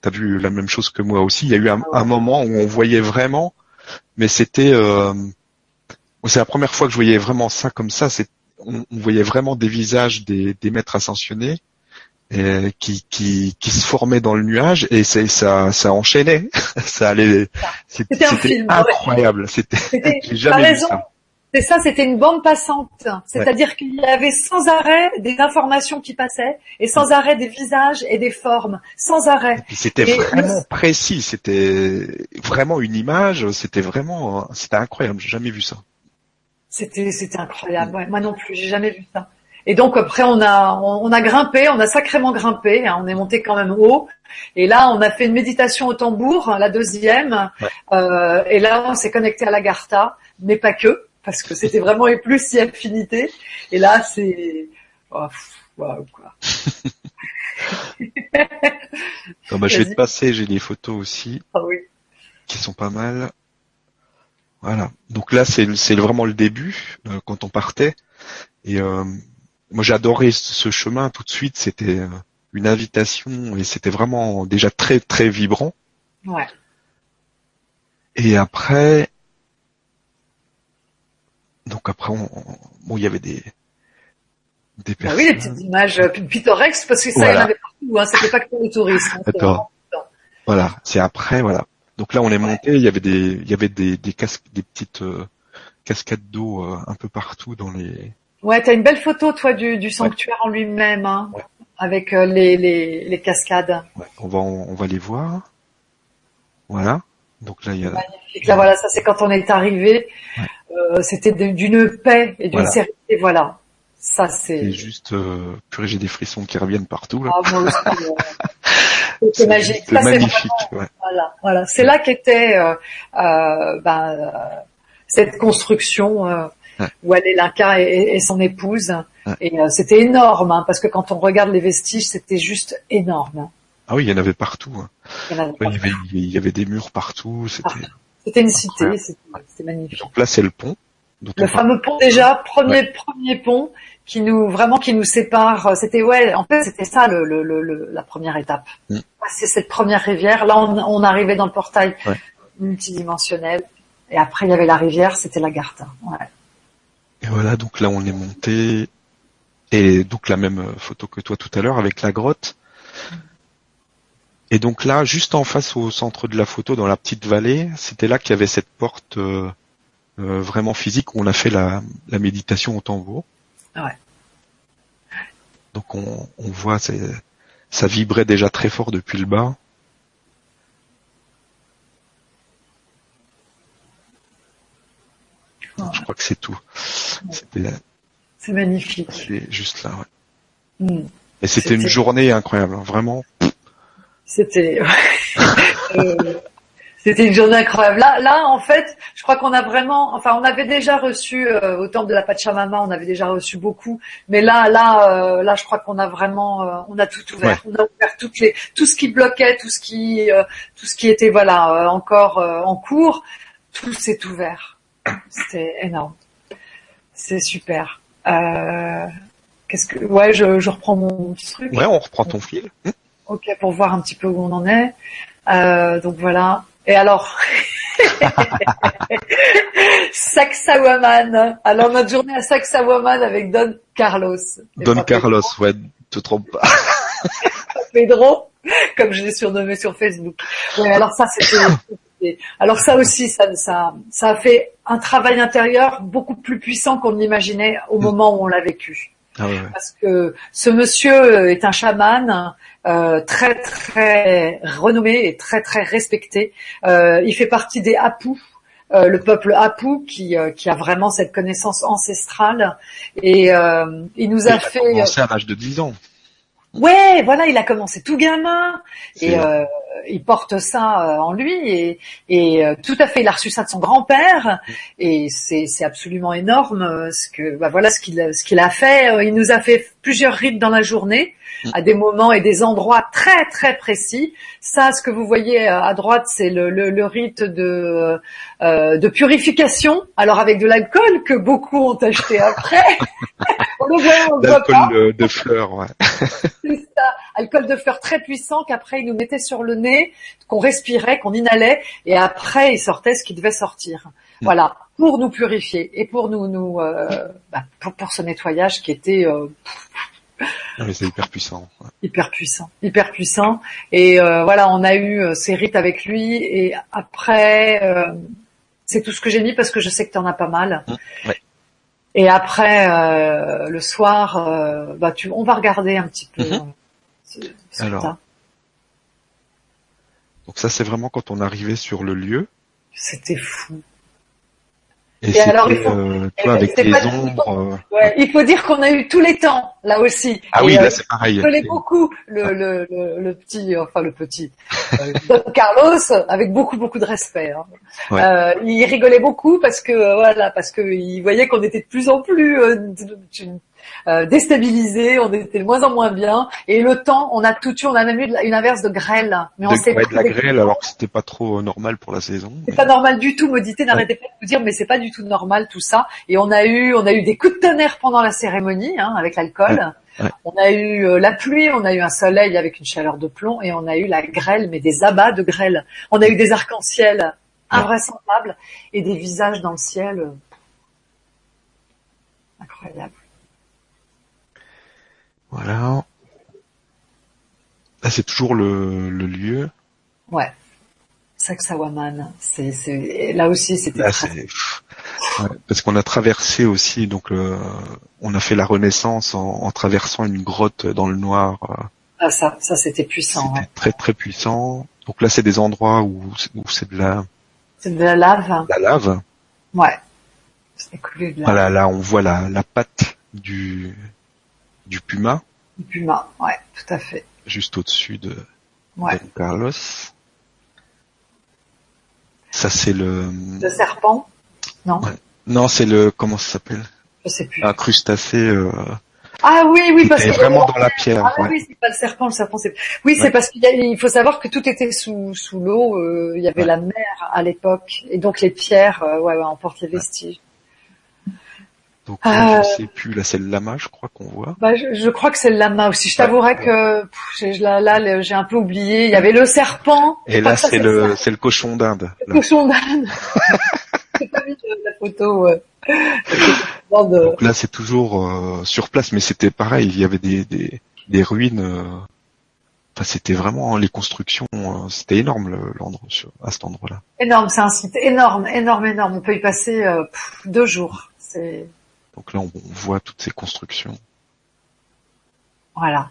T'as vu la même chose que moi aussi. Il y a eu un, un moment où on voyait vraiment, mais c'était, c'est la première fois que je voyais vraiment ça comme ça. C'est on, voyait vraiment des visages des, maîtres ascensionnés euh, qui, qui, qui se formaient dans le nuage et ça, ça enchaînait. ça allait. C'était incroyable. C'était. J'ai jamais vu ça. C'est ça, c'était une bande passante. C'est-à-dire qu'il y avait sans arrêt des informations qui passaient et sans arrêt des visages et des formes, sans arrêt. C'était vraiment précis. C'était vraiment une image. C'était vraiment, c'était incroyable. J'ai jamais vu ça. C'était c'était incroyable. Ouais, moi non plus, j'ai jamais vu ça. Et donc après on a on, a grimpé, on a sacrément grimpé, hein, on est monté quand même haut. Et là on a fait une méditation au tambour, la deuxième. Euh, et là on s'est connecté à la Gartha, mais pas que, parce que c'était vraiment et plus si affinité. Et là c'est oh, waouh quoi. bah, je vais te passer, j'ai des photos aussi. Ah oui. Qui sont pas mal. Voilà. Donc là, c'est vraiment le début euh, quand on partait. Et euh, moi, j'ai adoré ce chemin tout de suite. C'était euh, une invitation et c'était vraiment déjà très très vibrant. Ouais. Et après, donc après, on, bon, il y avait des des personnes. Ah oui, les petites images pittoresques parce que ça, il y en avait partout. Hein, C'était pas que pour les touristes. Hein, voilà, c'est après, voilà. Donc là, on est monté. Il y avait des, il y avait des, des, des petites euh, cascades d'eau euh, un peu partout dans les. Ouais, t'as une belle photo, toi, du, du sanctuaire en lui-même, hein, avec euh, les, les, les, cascades. on va, on va les voir. Voilà. Donc là, il y a. Magnifique. Là, voilà, ça c'est quand on est arrivé. C'était d'une paix et d'une Voilà. sérénité. Voilà. Ça c'est. Juste, purée, j'ai des frissons qui reviennent partout là. Ah, moi aussi, C'est magique. c'est magnifique. ouais. Voilà, voilà. C'est là qu'était euh, euh, ben, euh, cette construction euh, Ouais. où allait l'Inca et, et son épouse. Ouais. Et c'était énorme, hein, parce que quand on regarde les vestiges, c'était juste énorme. Ah oui, il y en avait partout. hein. Il y en avait Ouais, pas. il, y avait, il y avait des murs partout. C'était. Une cité, c'était magnifique. Donc là, c'est le pont. Le fameux pont déjà, premier premier pont qui nous vraiment qui nous sépare. C'était ouais, en fait c'était ça le, le, le- la première étape. Mm. C'est cette première rivière. Là on, on arrivait dans le portail Ouais. multidimensionnel. Et après il y avait la rivière, c'était la Garta. Ouais. Et voilà, donc là, on est monté. Et donc la même photo que toi tout à l'heure avec la grotte. Et donc là, juste en face au centre de la photo, dans la petite vallée, c'était là qu'il y avait cette porte euh, euh, vraiment physique où on a fait la, la méditation au tambour. Ouais. Donc on, on voit, ça vibrait déjà très fort depuis le bas. Ouais. Je crois que c'est tout. C'est magnifique. c'est juste là. ouais. Mm. Et c'était C'était- une journée incroyable, hein, vraiment. C'était euh, c'était une journée incroyable. Là, là, en fait, je crois qu'on a vraiment, enfin, on avait déjà reçu euh, au temple de la Pachamama, on avait déjà reçu beaucoup, mais là, là, euh, là, je crois qu'on a vraiment, euh, on a tout ouvert. On a ouvert toutes les, tout ce qui bloquait, tout ce qui, euh, tout ce qui était, voilà, euh, encore euh, en cours, tout s'est ouvert. C'était énorme. C'est super. Euh, Qu'est-ce que, ouais, je, je reprends mon truc. Ouais, on reprend ton fil. Ok, pour voir un petit peu où on en est. Euh, donc voilà. Et alors, Sacsayhuaman. Alors notre journée à Sacsayhuaman avec Don Carlos. Don Carlos, ouais, te trompe pas. Pedro, comme je l'ai surnommé sur Facebook. Ouais, alors ça c'était. c'était- Alors ça aussi, ça, ça, ça a fait un travail intérieur beaucoup plus puissant qu'on l'imaginait au Mm. moment où on l'a vécu. Ah parce que ce monsieur est un chaman euh, très très renommé et très très respecté. Euh, il fait partie des Apu, euh, le peuple Apu qui euh, qui a vraiment cette connaissance ancestrale et euh, il nous Il a a fait commencé à l'âge de 10 ans. ouais voilà il a commencé tout gamin et euh, il porte ça euh, en lui et, et euh, tout à fait il a reçu ça de son grand-père et c'est c'est absolument énorme euh, ce que bah voilà ce qu'il a- ce qu'il a fait Euh, il nous a fait plusieurs rites dans la journée Mm. à des moments et des endroits très très précis. Ça ce que vous voyez euh, à droite c'est le, le, le rite de euh, de purification. Alors avec de l'alcool que beaucoup ont acheté après. On le voit on le voit pas. de, de fleurs, ouais. c'est ça, alcool de fleurs très puissant qu'après il nous mettait sur le nez, qu'on respirait, qu'on inhalait, et après il sortait ce qui devait sortir. Mm. Voilà, pour nous purifier et pour nous, nous euh, bah, pour, pour ce nettoyage qui était euh, mais c'est hyper puissant. ouais. hyper puissant, hyper puissant. Et euh, voilà, on a eu euh, ces rites avec lui, et après euh, c'est tout ce que j'ai mis parce que je sais que tu en as pas mal. Mm, ouais. Et après euh, le soir, euh, bah tu, on va regarder un petit peu. Mhm. Euh, ce- Alors. Donc ça, c'est vraiment quand on arrivait sur le lieu. C'était fou. Et, alors, il faut- euh, tu eh vois, ben, avec les ombres. euh, Ouais, il faut dire qu'on a eu tous les temps là aussi. Ah Et, oui, euh, là, c'est pareil. je connais beaucoup le, le, le, le petit, enfin le petit, euh, Don Carlos avec beaucoup beaucoup de respect. hein. Ouais. Euh, il rigolait beaucoup parce que euh, voilà, parce que il voyait qu'on était de plus en plus euh, déstabilisés, on était de moins en moins bien. Et le temps, on a tout eu, on a même eu une inverse de grêle, mais on s'est ouais, de la grêle, alors que c'était pas trop euh, normal pour la saison. c'est pas normal du tout. Modité n'arrêtait pas de nous dire, mais c'est pas du tout normal tout ça. Et on a eu, on a eu des coups de tonnerre pendant la cérémonie hein, avec l'alcool. Ouais, ouais. On a eu euh, la pluie, on a eu un soleil avec une chaleur de plomb, et on a eu la grêle, mais des abats de grêle. On a eu des arcs-en-ciel invraisemblables et des visages dans le ciel euh, incroyables. Voilà. Là, c'est toujours le, le lieu. Ouais. Saksawaman, c'est, c'est, là aussi c'était ouais, parce qu'on a traversé aussi, donc le- on a fait la Renaissance en, en traversant une grotte dans le noir. euh, ah, ça, ça c'était puissant. Ouais. très très puissant. Donc là, c'est des endroits où, où c'est de la, C'est de la lave. la lave. Ouais. C'est coulé de la Voilà, là, on voit la, la patte du, du puma du puma. Ouais, tout à fait. juste au-dessus de Ouais. Don Carlos. Ça, c'est le, Le serpent? Non, Ouais. non, c'est le, comment ça s'appelle? je sais plus. Un crustacé, euh, Ah oui, oui, parce que vraiment dans la pierre. Ah ouais. oui, c'est pas le serpent, le serpent c'est. Oui, c'est Ouais. parce qu'il faut savoir que tout était sous sous l'eau. euh, il y avait Ouais. la mer à l'époque, et donc les pierres, euh, ouais, ouais, emportent les vestiges. Donc, Euh, je sais plus, là, c'est le lama, je crois qu'on voit. Bah, je, je crois que c'est le lama aussi. Je Ouais. t'avouerais que pff, j'ai- là, là, j'ai un peu oublié. Il y avait le serpent. Et là, c'est le, c'est le cochon d'Inde. le cochon d'âne. J'ai pas vu de- la photo. Ouais. Donc là, c'est toujours euh, sur place, mais c'était pareil. Il y avait des des, des ruines. euh, Enfin, c'était vraiment les constructions. euh, c'était énorme le- l'endroit à cet endroit-là. Énorme, c'est un site énorme, énorme, énorme. On peut y passer euh, pff, deux jours. C'est Donc là, on, on voit toutes ces constructions. Voilà.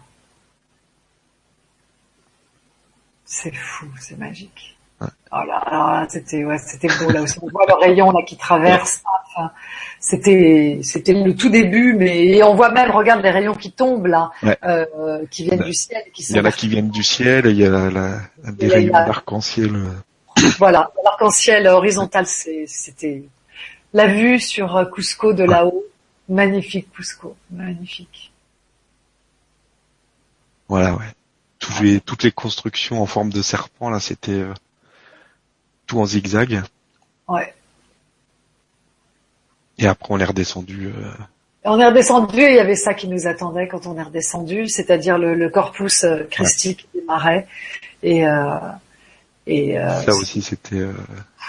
C'est fou, c'est magique. Ouais. Oh là là, c'était ouais, c'était beau là aussi. On voit le rayon là qui traverse. Enfin, c'était c'était le tout début, mais et on voit même, regarde les rayons qui tombent là, Ouais. euh, qui viennent du ciel, qui Il y en a qui viennent du ciel, et il y a la, la- des Et rayons d'arc-en-ciel. euh. voilà, l'arc-en-ciel horizontal, c'était la vue sur Cusco de là-haut. Magnifique Cusco, magnifique. Voilà, ouais. Les- toutes les constructions en forme de serpent, là, c'était euh, tout en zigzag. Ouais. Et après, on est redescendu. euh, On est redescendu et il y avait ça qui nous attendait quand on est redescendu, c'est-à-dire le, le corpus euh, Christi qui démarrait. Et, et euh, ça aussi, c'était. euh,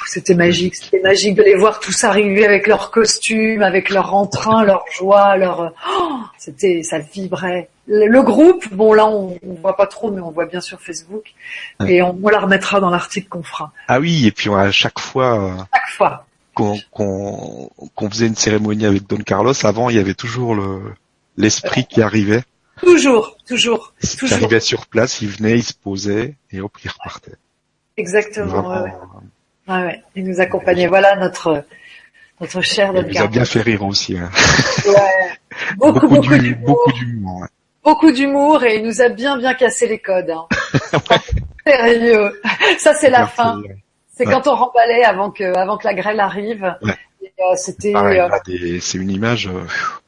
c'était magique, c'était magique de les voir tous arriver avec leurs costumes, avec leur entrain, leur joie, leur oh, c'était ça vibrait. Le, le groupe, bon là on, on voit pas trop, mais on voit bien sur Facebook et on, on la remettra dans l'article qu'on fera Ah oui, et puis à chaque fois euh, chaque fois. qu'on qu'on qu'on faisait une cérémonie avec Don Carlos, avant, il y avait toujours le l'esprit qui arrivait, Toujours, toujours, toujours. arrivait sur place, il venait, il se posait, et hop, il repartait. Exactement. Vraiment, ouais, ouais. Ouais, ouais. Il nous accompagnait. Voilà notre notre cher il nous a bien fait rire aussi. hein. Ouais. Beaucoup, beaucoup, d'hu- d'humour. beaucoup d'humour. ouais. Beaucoup d'humour et il nous a bien, bien cassé les codes. Hein. Sérieux. Ça, c'est la Merci. fin. C'est Ouais. quand on remballait avant que, avant que la grêle arrive. Ouais. Euh, C'était, euh, des- c'est une image. euh,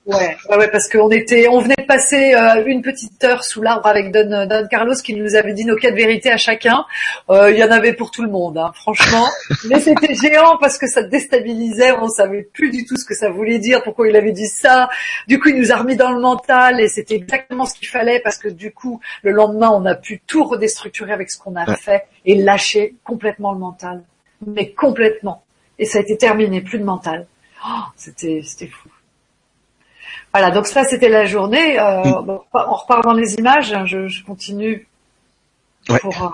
ouais, ouais, ouais, parce qu'on était, on venait de passer euh, une petite heure sous l'arbre avec Don, Don Carlos qui nous avait dit nos quatre vérités à chacun. Euh, Il y en avait pour tout le monde, hein, franchement. Mais c'était géant parce que ça déstabilisait. On savait plus du tout ce que ça voulait dire, pourquoi il avait dit ça. Du coup, il nous a remis dans le mental et c'était exactement ce qu'il fallait parce que du coup, le lendemain, on a pu tout redestructurer avec ce qu'on a Ouais. fait et lâcher complètement le mental, mais complètement. Et ça a été terminé, plus de mental. Oh, c'était, c'était fou. Voilà, donc ça c'était la journée. Euh, Mm. bon, on repart dans les images. hein, Je, je continue Ouais. pour euh,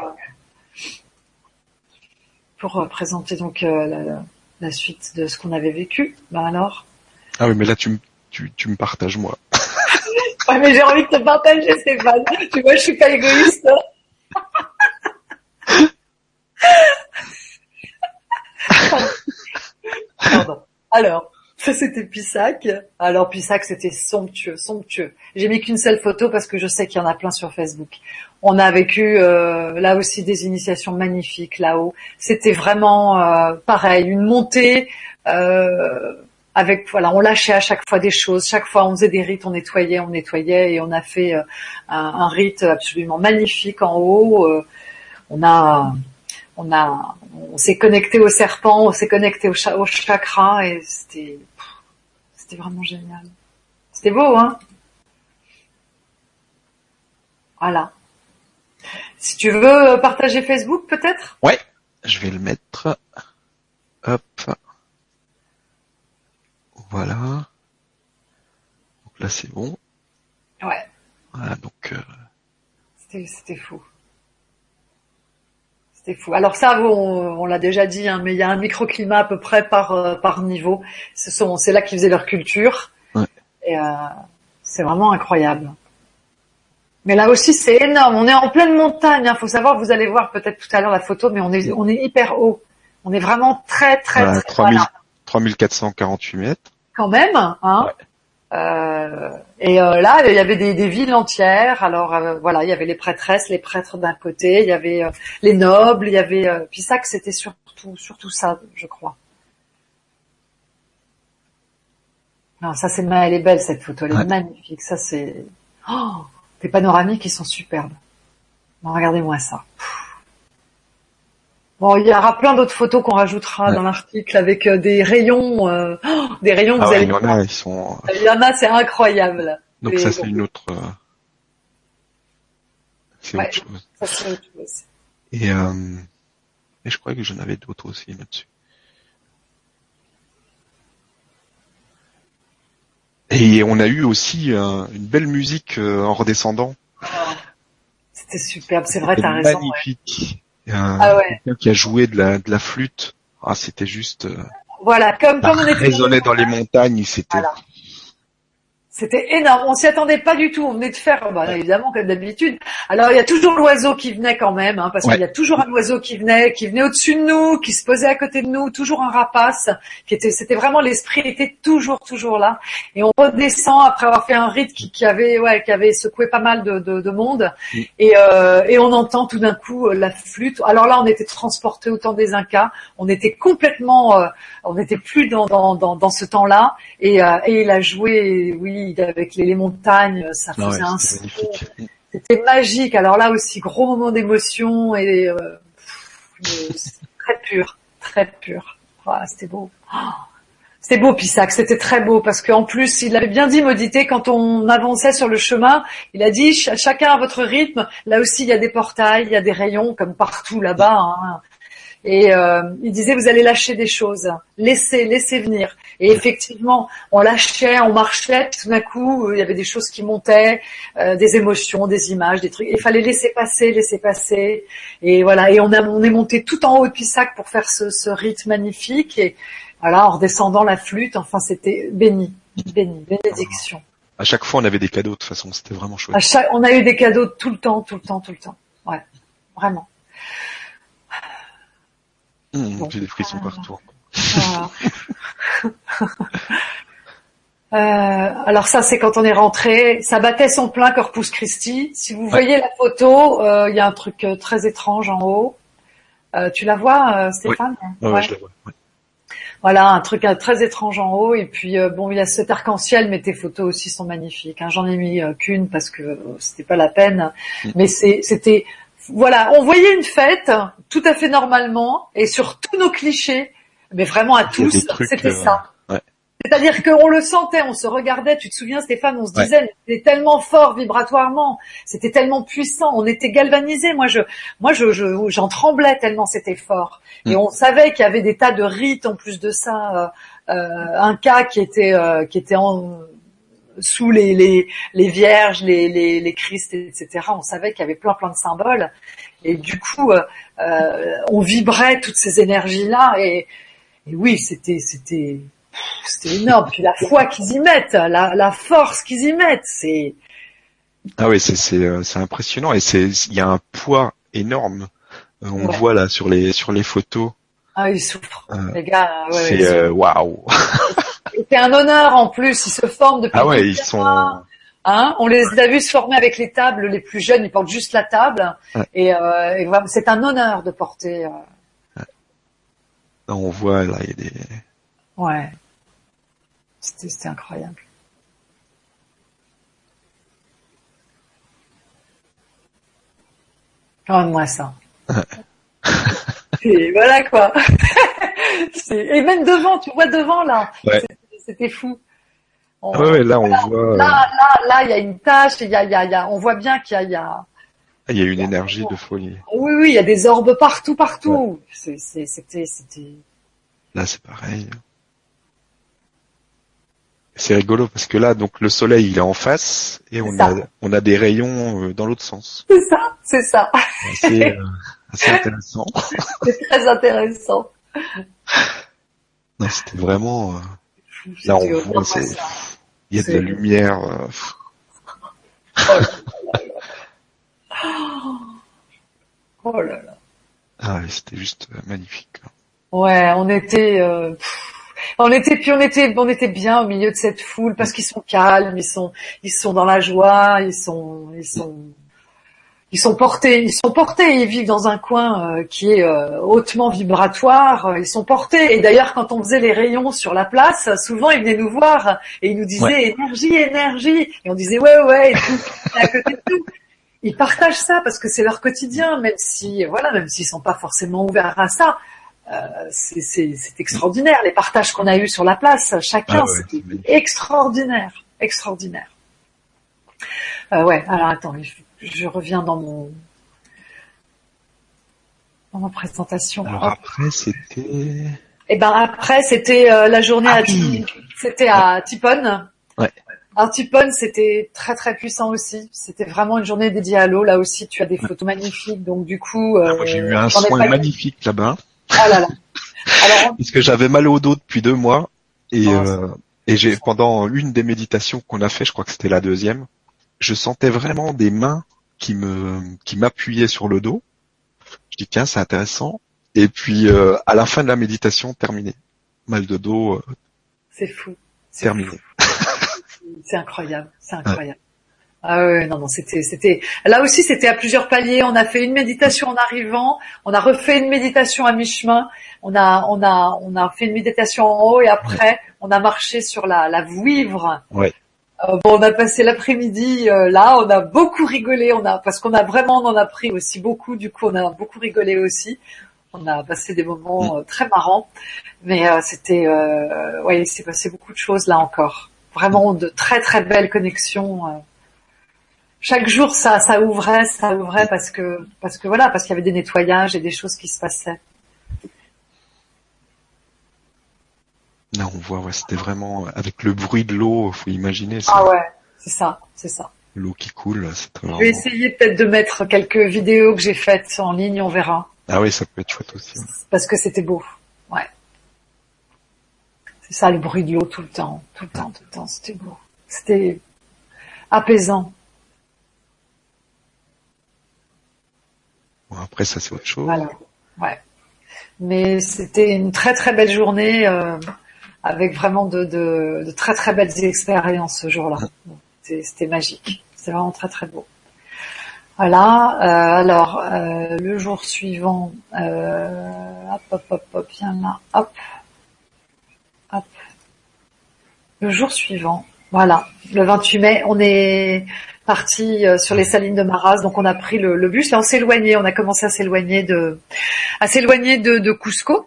pour euh, présenter donc euh, la, la suite de ce qu'on avait vécu. Ben alors. Ah oui, mais là, tu, me- tu, tu me partages moi. Ouais, mais j'ai envie de te partager, Stéphane. Tu vois, je suis pas égoïste. Pardon. Alors, ça c'était Pissac. Alors Pissac c'était somptueux, somptueux. J'ai mis qu'une seule photo parce que je sais qu'il y en a plein sur Facebook. On a vécu euh, là aussi des initiations magnifiques là-haut. C'était vraiment euh, pareil, une montée euh, avec voilà, on lâchait à chaque fois des choses. Chaque fois on faisait des rites, on nettoyait, on nettoyait et on a fait euh, un, un rite absolument magnifique en haut. Euh, on a on a, on s'est connecté au serpent, on s'est connecté au, cha- au chakra et c'était, c'était vraiment génial. C'était beau, hein? Voilà. Si tu veux partager Facebook, peut-être? Ouais, je vais le mettre. Hop. Voilà. Donc là, c'est bon. Ouais, Voilà, donc. euh, c'était, c'était fou. C'était fou. Alors ça, on, on l'a déjà dit, hein, mais il y a un microclimat à peu près par euh, par niveau. Ce sont, c'est là qu'ils faisaient leur culture. Ouais. Et euh, c'est vraiment incroyable. Mais là aussi, c'est énorme. On est en pleine montagne. Il hein. faut savoir, vous allez voir peut-être tout à l'heure la photo, mais on est, on est hyper haut. On est vraiment très, très, très 3000, 3448 mètres. Quand même, hein. Et euh, là, il y avait des, des villes entières. Alors euh, voilà, il y avait les prêtresses, les prêtres d'un côté, il y avait euh, les nobles, il y avait euh, Pissac, c'était surtout surtout ça, je crois. Non, ça c'est elle est belle cette photo, elle est magnifique. Ça c'est oh, des panoramiques qui sont superbes. regardez-moi ça. Bon, il y aura plein d'autres photos qu'on rajoutera dans l'article avec euh, des rayons, euh, oh, des rayons. Ah il y en a, ils sont. Il y en a, c'est incroyable. Donc ça c'est une autre. Euh, c'est autre chose. Ça c'est autre chose. Et, et je crois que j'en avais d'autres aussi là-dessus. Et on a eu aussi une belle musique en redescendant. C'était superbe, c'est vrai, t'as raison. Magnifique. Ah quelqu'un qui a joué de la, de la flûte. Ah, c'était juste. Euh, voilà, comme comme on était. Résonnait dans les montagnes, c'était. C'était énorme. On s'y attendait pas du tout. On venait de faire, bah, évidemment, comme d'habitude. Alors, il y a toujours l'oiseau qui venait quand même, hein, parce qu'il y a toujours un oiseau qui venait, qui venait au-dessus de nous, qui se posait à côté de nous, toujours un rapace, qui était, c'était vraiment l'esprit était toujours, toujours là. Et on redescend après avoir fait un rite qui, qui avait, ouais, qui avait secoué pas mal de, de, de monde. Et, euh, et on entend tout d'un coup euh, la flûte. Alors là, on était transporté au temps des Incas. On était complètement, euh, on n'était plus dans, dans, dans, dans ce temps-là. Et, euh, et il a joué, oui avec les, montagnes, ça ah faisait un C'était magique. Alors là aussi, gros moment d'émotion et euh, très pur, très pur. c'était beau. c'était beau Pissac, c'était très beau parce qu'en plus il avait bien dit Modité quand on avançait sur le chemin, il a dit chacun à votre rythme. Là aussi il y a des portails, il y a des rayons comme partout là-bas. Hein. Et euh, il disait vous allez lâcher des choses, laissez, laissez venir. Et effectivement, on lâchait, on marchait, puis tout d'un coup, il y avait des choses qui montaient, euh, des émotions, des images, des trucs. Il fallait laisser passer, laisser passer. Et voilà. Et on, a, on est monté tout en haut de Pissac pour faire ce, ce rite magnifique. Et voilà, en redescendant la flûte, enfin, c'était béni, béni, bénédiction. À chaque fois, on avait des cadeaux de toute façon. C'était vraiment chouette. on a eu des cadeaux tout le temps, tout le temps, tout le temps. Ouais, vraiment. Mmh, J'ai des frissons partout. Euh, alors ça, c'est quand on est rentré. Ça battait son plein Corpus Christi. Si vous voyez la photo, euh, il y a un truc euh, très étrange en haut. tu la vois, Stéphane? Ouais. je la vois. Voilà, un truc très étrange en haut. Et puis bon, il y a cet arc-en-ciel, mais tes photos aussi sont magnifiques. Hein. J'en ai mis qu'une parce que c'était pas la peine. Mm. Mais c'était voilà, on voyait une fête tout à fait normalement et sur tous nos clichés mais vraiment à tous, c'était euh, ça. C'est-à-dire qu'on le sentait, on se regardait, tu te souviens Stéphane, on se disait, c'était tellement fort vibratoirement, c'était tellement puissant, on était galvanisés. Moi, je, moi, je, j'en tremblais tellement c'était fort. Et mm. on savait qu'il y avait des tas de rites en plus de ça, euh, euh un cas qui était, euh, qui était en, sous les, les, les vierges, les, les, les Christ, etc. On savait qu'il y avait plein plein de symboles. Et du coup, on vibrait toutes ces énergies-là et et oui, c'était, c'était, c'était énorme. Puis la foi qu'ils y mettent, la, la force qu'ils y mettent, c'est. Ah oui, c'est, c'est, euh, c'est impressionnant et c'est, il y a un poids énorme. Euh, on le voit là sur les, sur les photos. Ah, ils souffrent, euh, les gars. Ouais, c'est waouh. c'est un honneur en plus. Ils se forment depuis. Ah ouais, ils sont. Hein on les a vus se former avec les tables. Les plus jeunes, ils portent juste la table. Et, euh, et c'est un honneur de porter on voit, là, il y a des... Ouais. C'était incroyable. moi ça. et voilà quoi. et même devant, tu vois devant là. C'était fou. ouais, là on voit. Là, là, là, il y a une tâche, il y a, il y a, on voit bien qu'il y a, il y a. Il y a une énergie de folie. Oui, oui, il y a des orbes partout, partout. C'était, c'était. Là, c'est pareil. C'est rigolo parce que là, donc le soleil, il est en face et on a, on a des rayons euh, dans l'autre sens. C'est ça, c'est ça. C'est euh, assez intéressant. c'est très intéressant. Non, c'était vraiment. Euh, là, on voit, il y a de la lumière. Oh Oh là là. Ah ouais, c'était juste euh, magnifique. Ouais, on était, euh, pff, on était puis on était, on était bien au milieu de cette foule parce qu'ils sont calmes, ils sont, ils sont dans la joie, ils sont, ils sont, ils sont portés, ils sont portés, ils vivent dans un coin euh, qui est euh, hautement vibratoire, euh, ils sont portés. Et d'ailleurs, quand on faisait les rayons sur la place, souvent ils venaient nous voir et ils nous disaient Ouais. énergie, énergie, et on disait ouais, ouais, et tout, à côté de tout. Ils partagent ça parce que c'est leur quotidien, même si, voilà, même s'ils sont pas forcément ouverts à ça. Euh, c'est extraordinaire les partages qu'on a eus sur la place, chacun, Ah ouais, c'était extraordinaire, extraordinaire. Euh, ouais, alors attends, je, je reviens dans mon dans ma présentation. Alors Hop. après, c'était... Et ben après, c'était euh, la journée Ah à oui. Ti- c'était à Tipon. Tipon, c'était très très puissant aussi. C'était vraiment une journée dédiée à l'eau. Là aussi, tu as des photos magnifiques. Donc du coup, euh, Ah, Moi, j'ai eu un j'en ai soin magnifique là-bas, Oh là là. Alors, parce que j'avais mal au dos depuis deux mois, et, Oh, euh, et j'ai pendant une des méditations qu'on a fait, je crois que c'était la deuxième, je sentais vraiment des mains qui me qui m'appuyaient sur le dos. Je dis tiens, c'est intéressant. Et puis euh, à la fin de la méditation, terminé. Mal de dos, euh, c'est fou. Terminé. C'est incroyable, c'est incroyable. Ah ouais, non, non, c'était, c'était. Là aussi, c'était à plusieurs paliers. On a fait une méditation en arrivant, on a refait une méditation à mi-chemin, on a, on a, on a fait une méditation en haut et après, on a marché sur la, la vouivre. Ouais. Euh, bon, on a passé l'après-midi euh, là, on a beaucoup rigolé, on a parce qu'on a vraiment, on en a pris aussi beaucoup. Du coup, on a beaucoup rigolé aussi. On a passé des moments euh, très marrants, mais euh, c'était, euh, ouais, il s'est passé beaucoup de choses là encore. Vraiment de très très belles connexions. euh. Chaque jour, ça, ça ouvrait, ça ouvrait parce que, parce que voilà, parce qu'il y avait des nettoyages et des choses qui se passaient. Là, on voit, ouais, c'était vraiment avec le bruit de l'eau. Faut imaginer, c'est Ah ouais, c'est ça, c'est ça. l'eau qui coule. C'est Je vraiment... vais essayer peut-être de mettre quelques vidéos que j'ai faites en ligne, on verra, Ah oui, ça peut être chouette aussi. parce que c'était beau. C'est ça le bruit de l'eau tout le temps, tout le temps, tout le temps. C'était beau. C'était apaisant. Bon, après, ça c'est autre chose. Voilà. Ouais. Mais c'était une très très belle journée euh, avec vraiment de, de, de très très belles expériences ce jour-là. C'était c'était magique. C'était vraiment très très beau. Voilà. euh, alors euh, le jour suivant, euh, hop hop hop hop, viens là, hop. Le jour suivant, voilà, le 28 mai, on est parti euh, sur les salines de Maras, donc on a pris le, bus. Là, on s'éloignait, on a commencé à s'éloigner de, à s'éloigner de, de Cusco.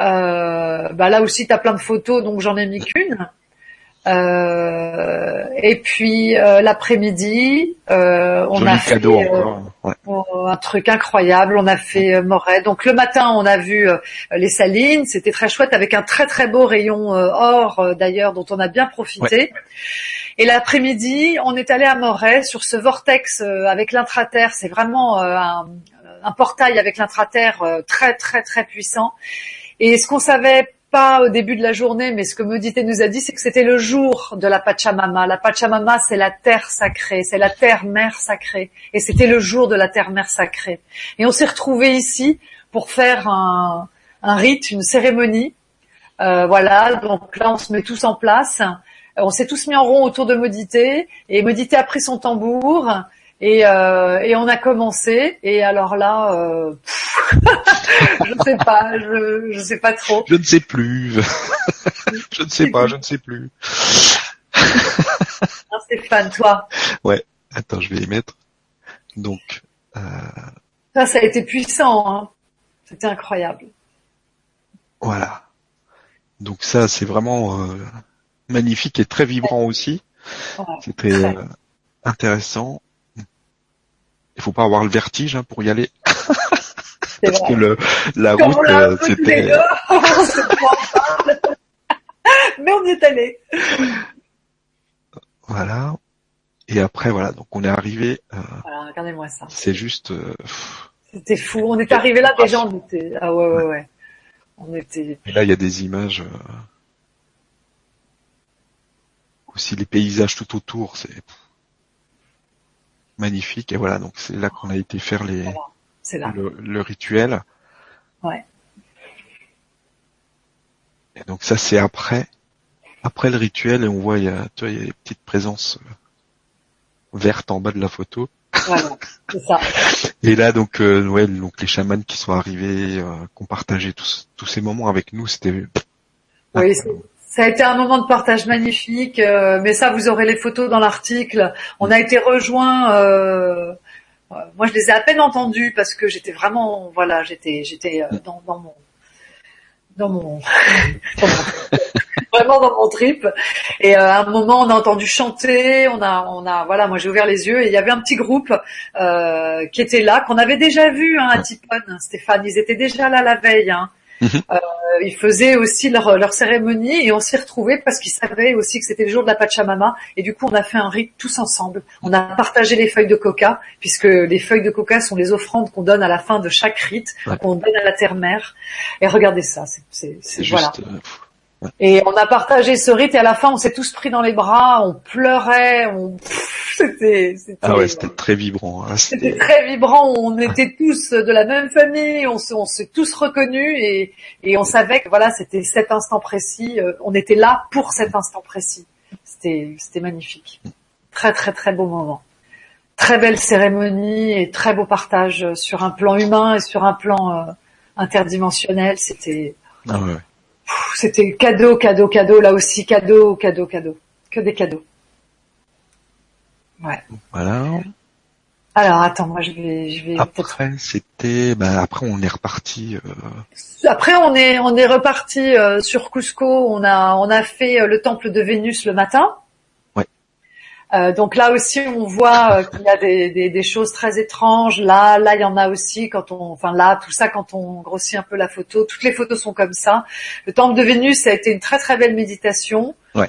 Euh, bah là aussi, tu as plein de photos, donc j'en ai mis qu'une. Euh, et puis euh, l'après-midi, euh, on Joli a fait cadeau euh, encore. Ouais. Oh, un truc incroyable. On a fait euh, Moret. Donc le matin, on a vu euh, les salines. C'était très chouette avec un très très beau rayon euh, or euh, d'ailleurs dont on a bien profité. Et l'après-midi, on est allé à Moret sur ce vortex euh, avec l'intraterre. C'est vraiment euh, un, un portail avec l'intraterre euh, très très très puissant. Et ce qu'on savait pas au début de la journée, mais ce que Modité nous a dit, c'est que c'était le jour de la Pachamama. La Pachamama, c'est la terre sacrée, c'est la terre-mère sacrée. Et c'était le jour de la terre-mère sacrée. Et on s'est retrouvés ici pour faire un, un rite, une cérémonie. Euh, voilà, donc là, on se met tous en place. On s'est tous mis en rond autour de Modité. Et Modité a pris son tambour. Et, euh, et on a commencé. Et alors là, euh, pff, je sais pas, je, je sais pas trop. Je ne sais plus. je ne sais pas, je ne sais plus. Hein, Stéphane, toi, Attends, je vais y mettre. Donc, euh, ça, ça a été puissant. Hein. C'était incroyable. voilà. Donc ça, c'est vraiment euh, magnifique et très vibrant aussi. Ouais, C'était euh, intéressant. Il faut pas avoir le vertige hein, pour y aller parce vrai. que le, la route euh, c'était. Mais on y est allé. voilà. Et après voilà, donc on est arrivé. euh, Voilà, regardez-moi ça. c'est juste euh. C'était fou. On est arrivé là, déjà, on était, ah ouais, ouais, ouais. On était, Et là, il y a des images. euh, Aussi les paysages tout autour, c'est magnifique. Et voilà, donc c'est là qu'on a été faire les Voilà. Le, le rituel. Ouais. Et donc ça c'est après, après le rituel et on voit il y a, tu vois, il y a des petites présences euh, vertes en bas de la photo. Voilà, c'est ça. Et là donc euh, ouais donc les chamans qui sont arrivés, euh, qui ont partagé tous tous ces moments avec nous, c'était Oui, ça a été un moment de partage magnifique, euh, mais ça vous aurez les photos dans l'article. On a été rejoints. euh, euh, moi, je les ai à peine entendus parce que j'étais vraiment, voilà, j'étais, j'étais euh, dans, dans mon, dans mon, vraiment dans mon trip. Et euh, à un moment, on a entendu chanter, on a, on a, voilà, moi j'ai ouvert les yeux et il y avait un petit groupe euh, qui était là, qu'on avait déjà vu hein, à Tipon, Stéphane. Ils étaient déjà là la veille. Hein. Mhm. Euh, ils faisaient aussi leur, leur cérémonie et on s'y retrouvait parce qu'ils savaient aussi que c'était le jour de la Pachamama et du coup on a fait un rite tous ensemble. On a partagé les feuilles de coca puisque les feuilles de coca sont les offrandes qu'on donne à la fin de chaque rite, Ouais. qu'on donne à la terre-mère. Et regardez ça, c'est, c'est, c'est- c'est voilà. juste euh, Et on a partagé ce rite et à la fin on s'est tous pris dans les bras, on pleurait, on c'était c'était ah ouais c'était très vibrant. hein, c'était c'était très vibrant, on était tous de la même famille, on se- on s'est tous reconnus et, et on savait que voilà, c'était cet instant précis, euh, on était là pour cet instant précis. C'était c'était magnifique. Très très très beau moment. Très belle cérémonie et très beau partage sur un plan humain et sur un plan euh, interdimensionnel, c'était ah ouais, C'était cadeau, cadeau, cadeau, là aussi cadeau, cadeau, cadeau. Que des cadeaux. Ouais. voilà. Alors attends, moi je vais, je vais. Après c'était bah après on est reparti. euh, Après on est, on est reparti euh, sur Cusco. On a, on a fait euh, le temple de Vénus le matin. Euh, donc là aussi on voit euh, qu'il y a des, des, des choses très étranges. Là, là il y en a aussi quand on, enfin là tout ça quand on grossit un peu la photo. Toutes les photos sont comme ça. Le temple de Vénus ça a été une très très belle méditation. Ouais.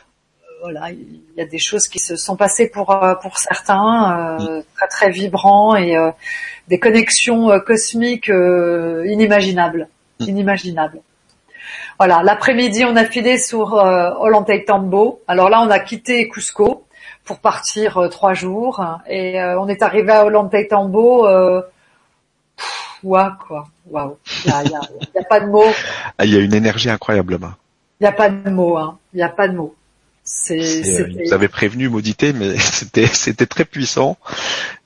voilà, il y a des choses qui se sont passées pour euh, pour certains, euh, très très vibrants et euh, des connexions euh, cosmiques euh, inimaginables, inimaginables. Voilà, l'après-midi on a filé sur euh, Ollantaytambo. Alors là on a quitté Cusco pour partir euh, trois jours et euh, on est arrivé à Ollantaytambo. Euh, pff, ouah, quoi, waouh, il y a, a- pas de mots. Ah il y a une énergie incroyable là-bas. Il n'y a pas de mots, hein. Il n'y a pas de mots. C'est, C'est, euh, avaient prévenu maudité, mais c'était c'était très puissant.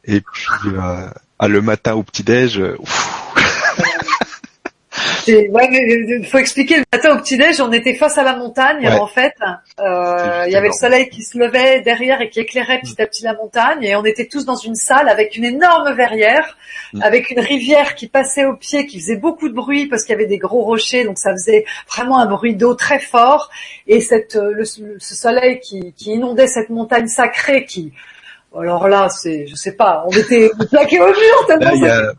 Et puis euh, ah, le matin au petit déj, c'est- ouais, mais il faut expliquer. Le matin au petit-déj, on était face à la montagne, Ouais. en fait. Euh, il y avait le soleil qui se levait derrière et qui éclairait petit à petit la montagne. Et on était tous dans une salle avec une énorme verrière, Mm. avec une rivière qui passait au pied, qui faisait beaucoup de bruit parce qu'il y avait des gros rochers, donc ça faisait vraiment un bruit d'eau très fort. Et cette, euh, le, ce soleil qui, qui inondait cette montagne sacrée qui, alors là, c'est, je sais pas, on était plaqués au mur tellement Là, il y c'était a-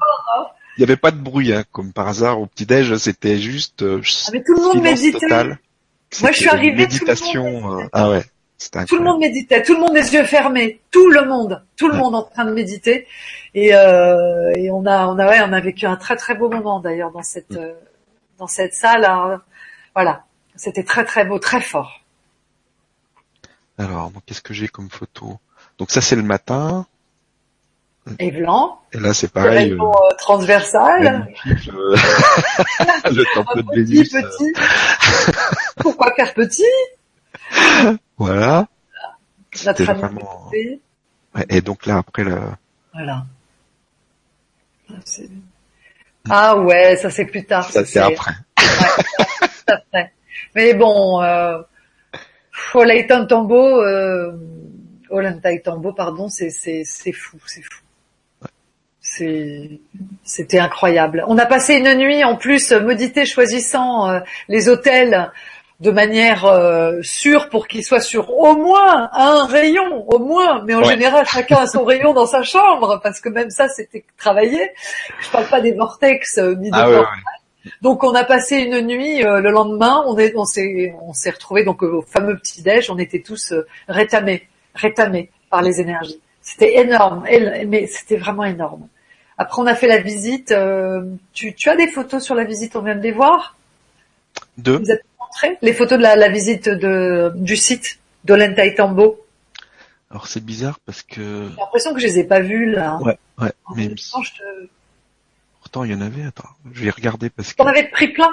il y avait pas de bruit, hein, comme par hasard au petit déj, c'était juste euh, Ah, mais tout le monde méditait. total. Moi, je suis arrivée, tout le monde méditation. euh, ah ouais, Tout le monde méditait, tout le monde les yeux fermés, tout le monde, tout le Ouais. monde en train de méditer. Et, euh, et on a, on a, ouais, on a vécu un très très beau moment d'ailleurs dans cette, euh, dans cette salle. hein. Voilà, c'était très très beau, très fort. Alors, qu'est-ce que j'ai comme photo? Donc ça c'est le matin. Et blanc, Et là c'est pareil. rayon euh, transversal, euh, le temple de petit Vénus. euh, petit. Pourquoi faire petit? Voilà. Notre vraiment. petit. Et donc là après le. Voilà. Ah ouais, ça c'est plus tard. Ça c'est après. Mais bon, euh, Olaitan Tambo, euh, Olentai Tambo, pardon, c'est fou, c'est fou. C'était incroyable. On a passé une nuit en plus maudité choisissant euh, les hôtels de manière euh, sûre pour qu'ils soient sur au moins un rayon, au moins. Mais en Ouais. général, chacun a son rayon dans sa chambre parce que même ça, c'était travaillé. Je parle pas des vortex euh, ni de Ah ouais, vortex. ouais. Donc on a passé une nuit euh, le lendemain, on est on s'est on s'est retrouvé donc au fameux petit déj, on était tous euh, rétamés, rétamés par les énergies. C'était énorme, mais c'était vraiment énorme. Après on a fait la visite. euh, tu, tu as des photos sur la visite, on vient de les voir? Deux. Vous êtes montré les photos de la, la visite de du site d'Olenta Tambo. Alors c'est bizarre parce que J'ai l'impression que je les ai pas vues là. Ouais, ouais. En Mais temps, je te- pourtant il y en avait. Attends, je vais regarder parce que. T'en avais pris plein.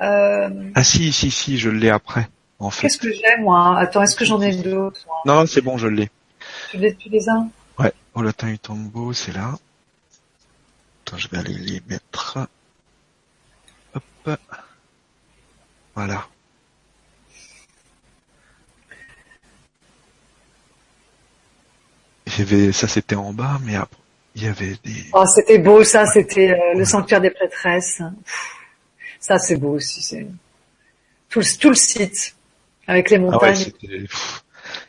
Euh, Ah si, si, si, je l'ai après. En fait. Qu'est-ce que j'ai moi? Attends, est-ce que j'en ai d'autres? Non, c'est bon, je l'ai. tu les, tu les as? Ouais. Olatin et Tombo, c'est là. Attends, je vais aller les mettre. Hop. Voilà. Il y avait, ça c'était en bas, mais après, il y avait des, Oh, c'était beau ça, c'était euh, le sanctuaire des prêtresses. Pff, Ça c'est beau aussi, c'est tout, le- tout le site avec les ah ouais, montagnes. il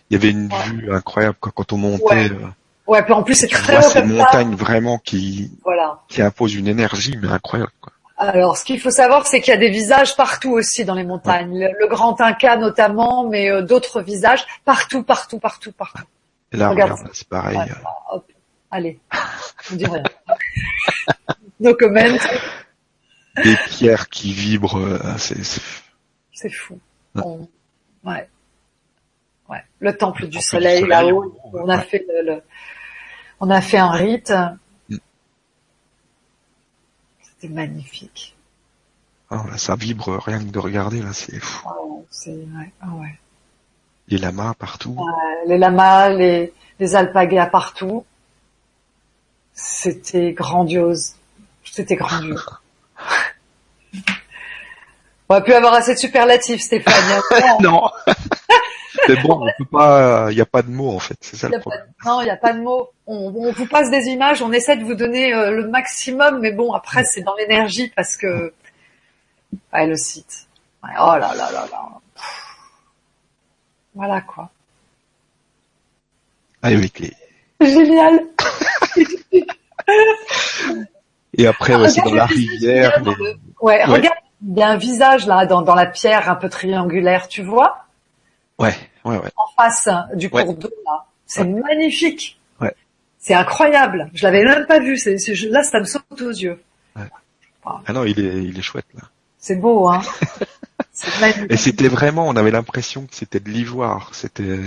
y avait une Ouais. vue incroyable quoi, quand on montait. Ouais. euh, Ouais, puis en plus c'est très haut ces comme ça. vraiment qui, Voilà. qui imposent une énergie, mais incroyable quoi. Alors, ce qu'il faut savoir, c'est qu'il y a des visages partout aussi dans les montagnes. Le, le Grand Inca notamment, mais euh, d'autres visages partout, partout, partout, partout. Et là, Regarde c'est pareil. Ouais. Hop, allez, je dis rien. no comment, Des pierres qui vibrent, euh, c'est, c'est- c'est fou. Ouais. On- ouais. Ouais. Le temple du temple soleil, soleil, là-haut, on a fait le, le- on a fait un rite. Mm. C'était magnifique. ah, là, ça vibre rien que de regarder là, c'est fou. Oh, c'est, ouais, ah ouais. Les lamas partout. Euh, les lamas, les, les alpagas partout. C'était grandiose. C'était grandiose. On va plus avoir assez de superlatifs, Stéphane. A- non. Mais bon, on peut pas, il y a pas de mots en fait, c'est ça le problème. de- non, il n'y a pas de mots. On, on vous passe des images, on essaie de vous donner euh, le maximum, mais bon, après, c'est dans l'énergie parce que... Ouais, le site. Ouais, oh là là là là. Voilà quoi. Avec les. Génial. Et après, ouais, c'est dans la rivière. Ouais. regarde, il y a un visage là dans, dans la pierre un peu triangulaire, tu vois, Ouais, ouais, ouais. en face du Ouais. cours d'eau là. C'est magnifique. Ouais. C'est incroyable. Je l'avais même pas vu. C'est, là, ça me saute aux yeux. Ah non, il est, il est chouette là. C'est beau, hein. Et c'était vraiment, on avait l'impression que c'était de l'ivoire. C'était,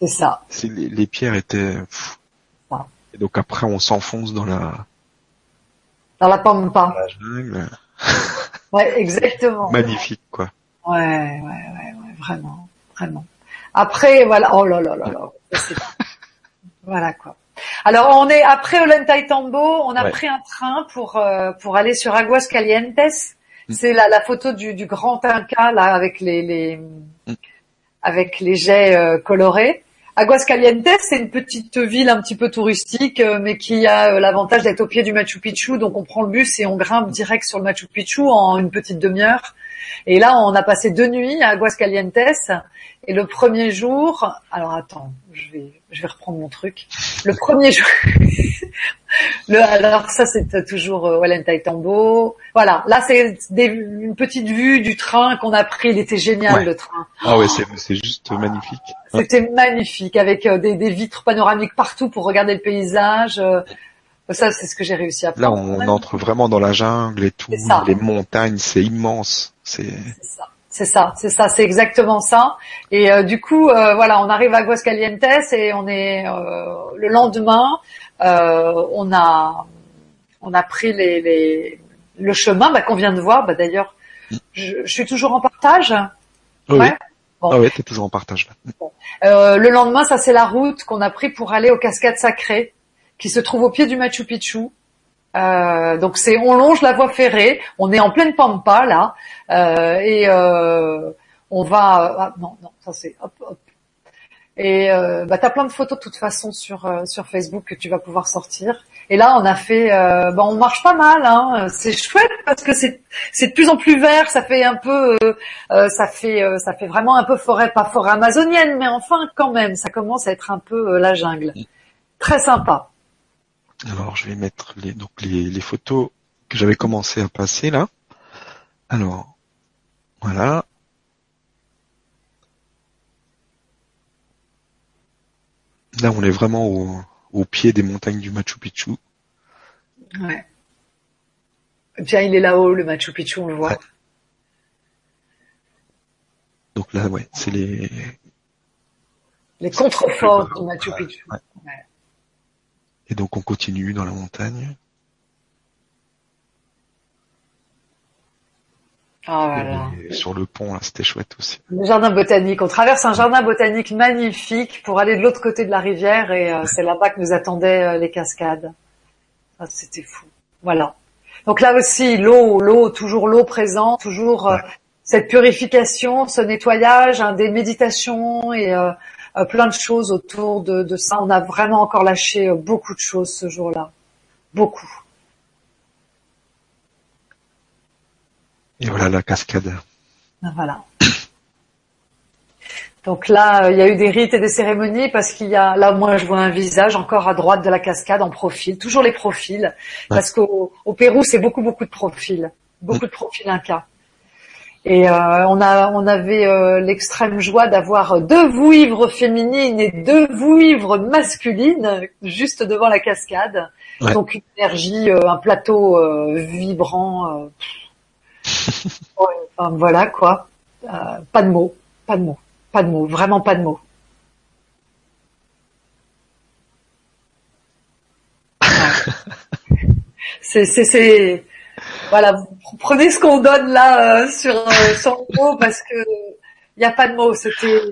C'est ça. les, les pierres étaient. Et donc après, on s'enfonce dans la, Dans la pampa. la jungle. Ouais, exactement. Magnifique quoi. Ouais, ouais, ouais, ouais, vraiment, vraiment. Après, voilà, oh là là là là. Voilà quoi. Alors on est après Ollantaytambo, on a Ouais. pris un train pour euh, pour aller sur Aguas Calientes. Mm. C'est la, la photo du, du grand Inca là avec les, les Mm. avec les jets euh, colorés. Aguas Calientes, c'est une petite ville un petit peu touristique, euh, mais qui a euh, l'avantage d'être au pied du Machu Picchu. Donc on prend le bus et on grimpe direct sur le Machu Picchu en une petite demi-heure. Et là, on a passé deux nuits à Aguascalientes. Et le premier jour, alors attends, je vais, je vais reprendre mon truc. Le premier jour, le, alors ça c'est toujours euh. Voilà, là c'est une petite vue du train qu'on a pris. Il était génial Ouais. le train. Ah ouais, c'est, c'est juste magnifique. C'était magnifique avec euh, des, des vitres panoramiques partout pour regarder le paysage. euh, Ça c'est ce que j'ai réussi à Là, prendre. on entre vraiment dans la jungle et tout. Les montagnes, c'est immense. C'est, C'est ça, c'est ça, c'est ça, c'est exactement ça. Et euh, du coup, euh, voilà, on arrive à Aguascalientes et on est euh, le lendemain, euh, on a on a pris les, les le chemin bah, qu'on vient de voir. Bah, D'ailleurs, je, je suis toujours en partage. Oui, Ouais. Bon. Ah ouais, t'es toujours en partage là. Euh, le lendemain, ça c'est la route qu'on a pris pour aller aux cascades sacrées, qui se trouvent au pied du Machu Picchu. Euh, donc c'est, on longe la voie ferrée, on est en pleine pampa là, euh, et euh, on va, ah, non non, ça c'est hop hop. Et euh, bah t'as plein de photos de toute façon sur euh, sur Facebook que tu vas pouvoir sortir. Et là on a fait, euh, bah on marche pas mal, hein. C'est chouette parce que c'est c'est de plus en plus vert, ça fait un peu, ça fait euh, ça fait vraiment un peu forêt, pas forêt amazonienne, mais enfin quand même, ça commence à être un peu la jungle. Très sympa. Alors, je vais mettre les, donc les, les photos que j'avais commencé à passer là. Alors, voilà. Là, on est vraiment au, au pied des montagnes du Machu Picchu. Ouais. Tiens, il est là-haut, le Machu Picchu, on le voit. Ouais. Donc là, ouais, c'est les. Les contreforts du Machu Picchu. Ouais. Ouais. Et donc on continue dans la montagne. Oh, voilà. Et sur le pont, c'était chouette aussi. Le jardin botanique. On traverse un jardin botanique magnifique pour aller de l'autre côté de la rivière et euh, c'est là-bas que nous attendaient euh, les cascades. Ah, c'était fou. Voilà. Donc là aussi, l'eau, l'eau, toujours l'eau présente, toujours euh, cette purification, ce nettoyage, hein, des méditations et plein de choses autour de, de, ça. On a vraiment encore lâché beaucoup de choses ce jour-là. Beaucoup. Et voilà la cascade. Ah, voilà. Donc là, il y a eu des rites et des cérémonies parce qu'il y a, là, moi, je vois un visage encore à droite de la cascade en profil, toujours les profils, parce qu'au Pérou, c'est beaucoup, beaucoup de profils, beaucoup de profils incas. Et euh, on a, on avait euh, l'extrême joie d'avoir deux vouivres féminines et deux vouivres masculines juste devant la cascade. Donc une énergie, euh, un plateau vibrant voilà quoi. Euh, pas de mots, pas de mots, pas de mots, vraiment pas de mots. c'est, c'est, voilà, prenez ce qu'on donne là euh, sur euh, son mot parce que il n'y a pas de mots. C'était.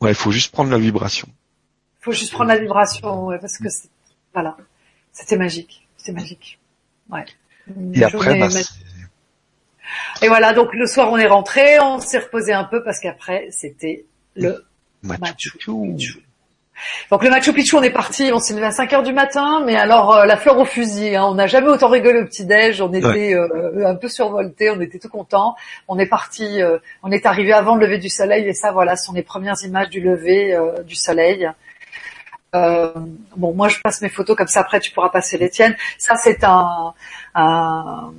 Ouais, il faut juste prendre la vibration. Il faut juste prendre la vibration, parce que voilà, c'était magique, c'était magique. Ouais. Et après, bah, et voilà, donc le soir on est rentré, on s'est reposé un peu parce qu'après c'était le Machu Picchu. Donc le Machu Picchu, on est parti, on s'est levé à 5 heures du matin, mais alors euh, la fleur au fusil, hein, on n'a jamais autant rigolé au petit déj, on était euh, un peu survolté, on était tout content. On est parti, euh, on est arrivé avant le lever du soleil et ça, voilà, ce sont les premières images du lever du soleil. bon, moi je passe mes photos comme ça, après tu pourras passer les tiennes. Ça c'est un, un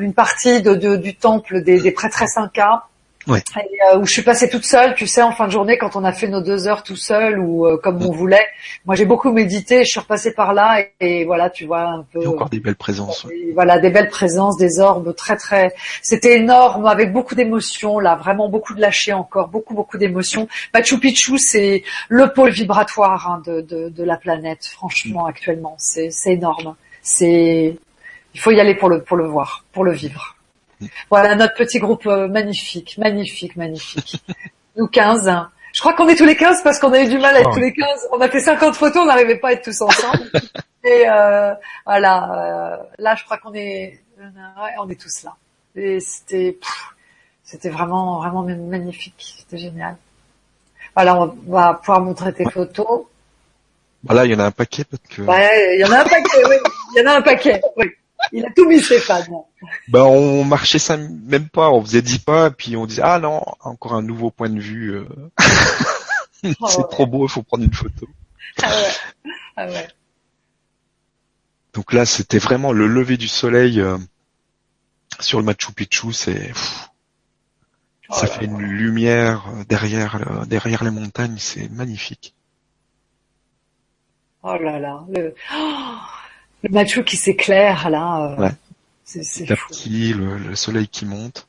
une partie de, du temple des, des prêtresses incas. Ouais. Euh, où je suis passée toute seule, tu sais, en fin de journée, quand on a fait nos deux heures tout seul ou euh, comme on voulait. Moi, j'ai beaucoup médité, je suis repassée par là et, voilà, tu vois un peu. A encore des belles présences. voilà, des belles présences, des orbes très très. C'était énorme, avec beaucoup d'émotions là, vraiment beaucoup de lâcher encore, beaucoup beaucoup d'émotions. Machu Picchu, c'est le pôle vibratoire hein, de, de, de la planète, franchement, actuellement, c'est c'est énorme. C'est il faut y aller pour le pour le voir, pour le vivre. Voilà notre petit groupe euh, magnifique, magnifique, magnifique. Nous 15. Je crois qu'on est tous les 15 parce qu'on a eu du mal à être tous les 15. On a fait 50 photos, on n'arrivait pas à être tous ensemble. Et euh, voilà, euh, là je crois qu'on est, on est tous là. Et c'était, c'était vraiment, vraiment magnifique. C'était génial. Voilà, on va pouvoir montrer tes photos. Voilà, il y en a un paquet parce que. Ouais, il y en a un paquet. oui, il y en a un paquet. Oui. Il a tout mis Stéphane. Ben on marchait ça même pas, on faisait dix pas, puis on disait ah non, encore un nouveau point de vue. Euh. Oh, c'est trop beau, il faut prendre une photo. Ah ouais. Ah ouais. Donc là, c'était vraiment le lever du soleil euh, sur le Machu Picchu, c'est oh ça fait une lumière euh, derrière derrière les montagnes, c'est magnifique. Oh là là, le... Oh le Machu qui s'éclaire là. Euh, ouais. C'est, c'est Petit, le, le, soleil qui monte.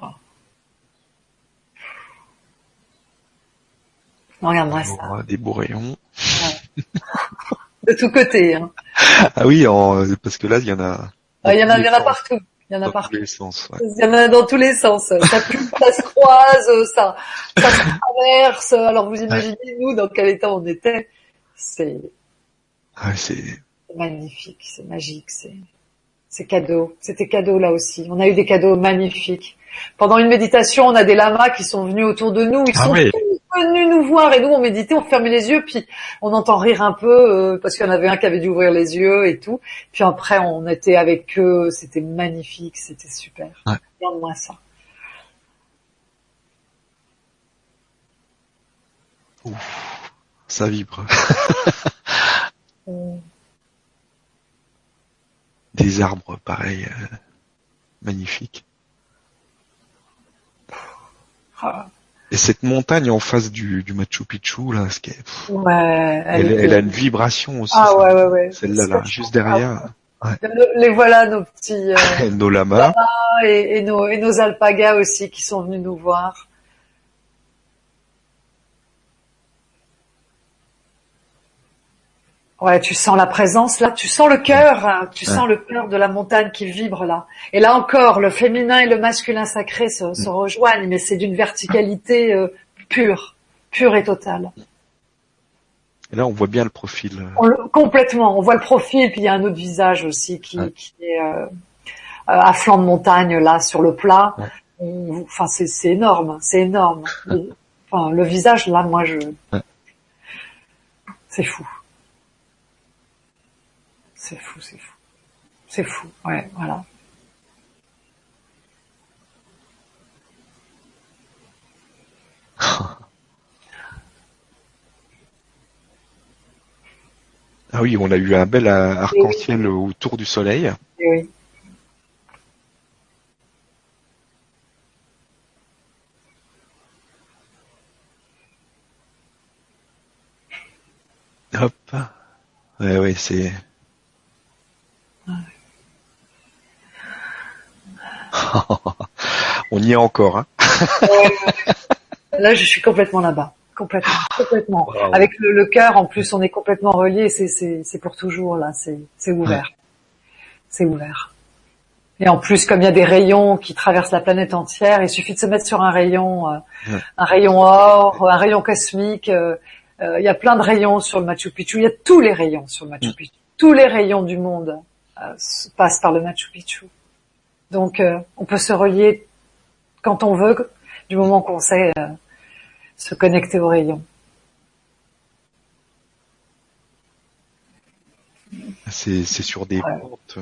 Oh. Regarde-moi ça. Des beaux rayons. Ouais. De tous côtés. Hein. Ah oui, en, parce que là, il y en a. Ah, il y en a, il y en a partout. Il y en a dans partout. tous les sens. Ouais. Il y en a dans tous les sens. Ça pue, ça se croise, ça, ça se traverse. Alors vous imaginez nous dans quel état on était. C'est. Ah, c'est. Magnifique, c'est magique, c'est. C'est cadeau. C'était cadeau là aussi. On a eu des cadeaux magnifiques. Pendant une méditation, on a des lamas qui sont venus autour de nous. Ils ah sont oui venus nous voir et nous on méditait, on fermait les yeux, puis on entend rire un peu euh, parce qu'il y en avait un qui avait dû ouvrir les yeux et tout. Puis après on était avec eux, c'était magnifique, c'était super. Ouais. Regarde-moi ça. Ouf, ça vibre. Des arbres pareil, euh, magnifiques. Ah. Et cette montagne en face du, du Machu Picchu, là, ce qui est, ouais, elle, elle, a une vibration aussi. Ah ouais, ouais, ouais. Celle-là, là, juste derrière. Ouais. Les voilà, nos petits... Euh, nos lamas. Et, et, nos, et nos alpagas aussi qui sont venus nous voir. Ouais, tu sens la présence là, tu sens le cœur, hein, tu sens le cœur de la montagne qui vibre là. Et là encore, le féminin et le masculin sacré se, se rejoignent, mais c'est d'une verticalité euh, pure, pure et totale. Et là, on voit bien le profil. On le- complètement, on voit le profil, puis il y a un autre visage aussi qui, Ouais. qui est euh, euh, à flanc de montagne là sur le plat. Ouais. On- Enfin, c'est c'est énorme, c'est énorme. Le- Enfin, le visage là, moi je, c'est fou. C'est fou, c'est fou. C'est fou, ouais, voilà. Ah oui, on a eu un bel euh, arc-en-ciel autour du soleil. Oui. Hop. Ouais, ouais, c'est. on y est encore, hein. Là, je suis complètement là-bas. Complètement, complètement. Avec le, le cœur, en plus, on est complètement reliés. C'est, c'est, c'est pour toujours là. C'est, c'est ouvert. C'est ouvert. Et en plus, comme il y a des rayons qui traversent la planète entière, il suffit de se mettre sur un rayon, euh, Ouais. un rayon or, un rayon cosmique. euh, euh, il y a plein de rayons sur le Machu Picchu. Il y a tous les rayons sur le Machu Picchu. Tous les rayons du monde euh, passent par le Machu Picchu. Donc, euh, on peut se relier quand on veut, du moment qu'on sait euh, se connecter aux rayons. C'est, c'est sur des Ouais. portes.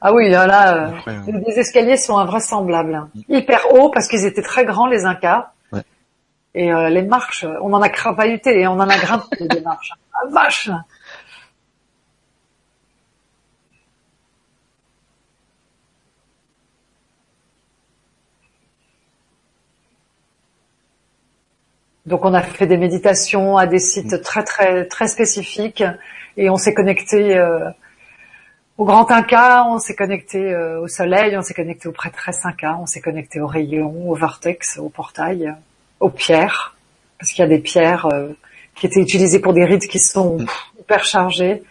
Ah oui, là, euh, incroyables. les escaliers sont invraisemblables. hein. Hyper hauts parce qu'ils étaient très grands, les Incas. Ouais. Et euh, les marches, on en a cravailluté et on en a grimpé des marches. Ah, vache Donc on a fait des méditations à des sites très très très spécifiques et on s'est connecté euh, au Grand Inca, on s'est connecté euh, au soleil, on s'est connecté au prêtresse Inca, on s'est connecté aux rayons, au vortex, au portail, euh, aux pierres, parce qu'il y a des pierres euh, qui étaient utilisées pour des rites qui sont pff, hyper chargés.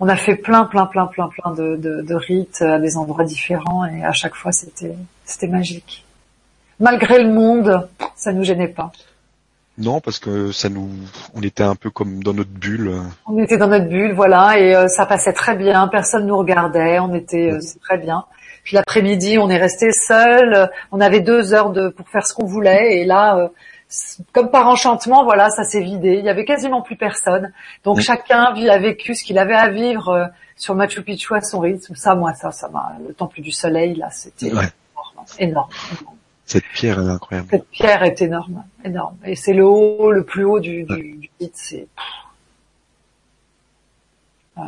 On a fait plein, plein, plein, plein, plein de, de, de rites à des endroits différents et à chaque fois c'était c'était magique. Malgré le monde, ça nous gênait pas. Non, parce que ça nous, on était un peu comme dans notre bulle. On était dans notre bulle, voilà, et euh, ça passait très bien. Personne nous regardait, on était euh, c'est très bien. Puis l'après-midi, on est resté seul. euh, On avait deux heures de pour faire ce qu'on voulait, et là, euh, comme par enchantement, voilà, ça s'est vidé. Il y avait quasiment plus personne. Donc Mm. chacun a vécu ce qu'il avait à vivre sur Machu Picchu à son rythme. Ça, moi, ça, ça m'a. Le temple du soleil, là, c'était Ouais. énorme, énorme. Cette pierre, est incroyable. Cette pierre est énorme, énorme. Et c'est le haut, le plus haut du, du, du site. C'est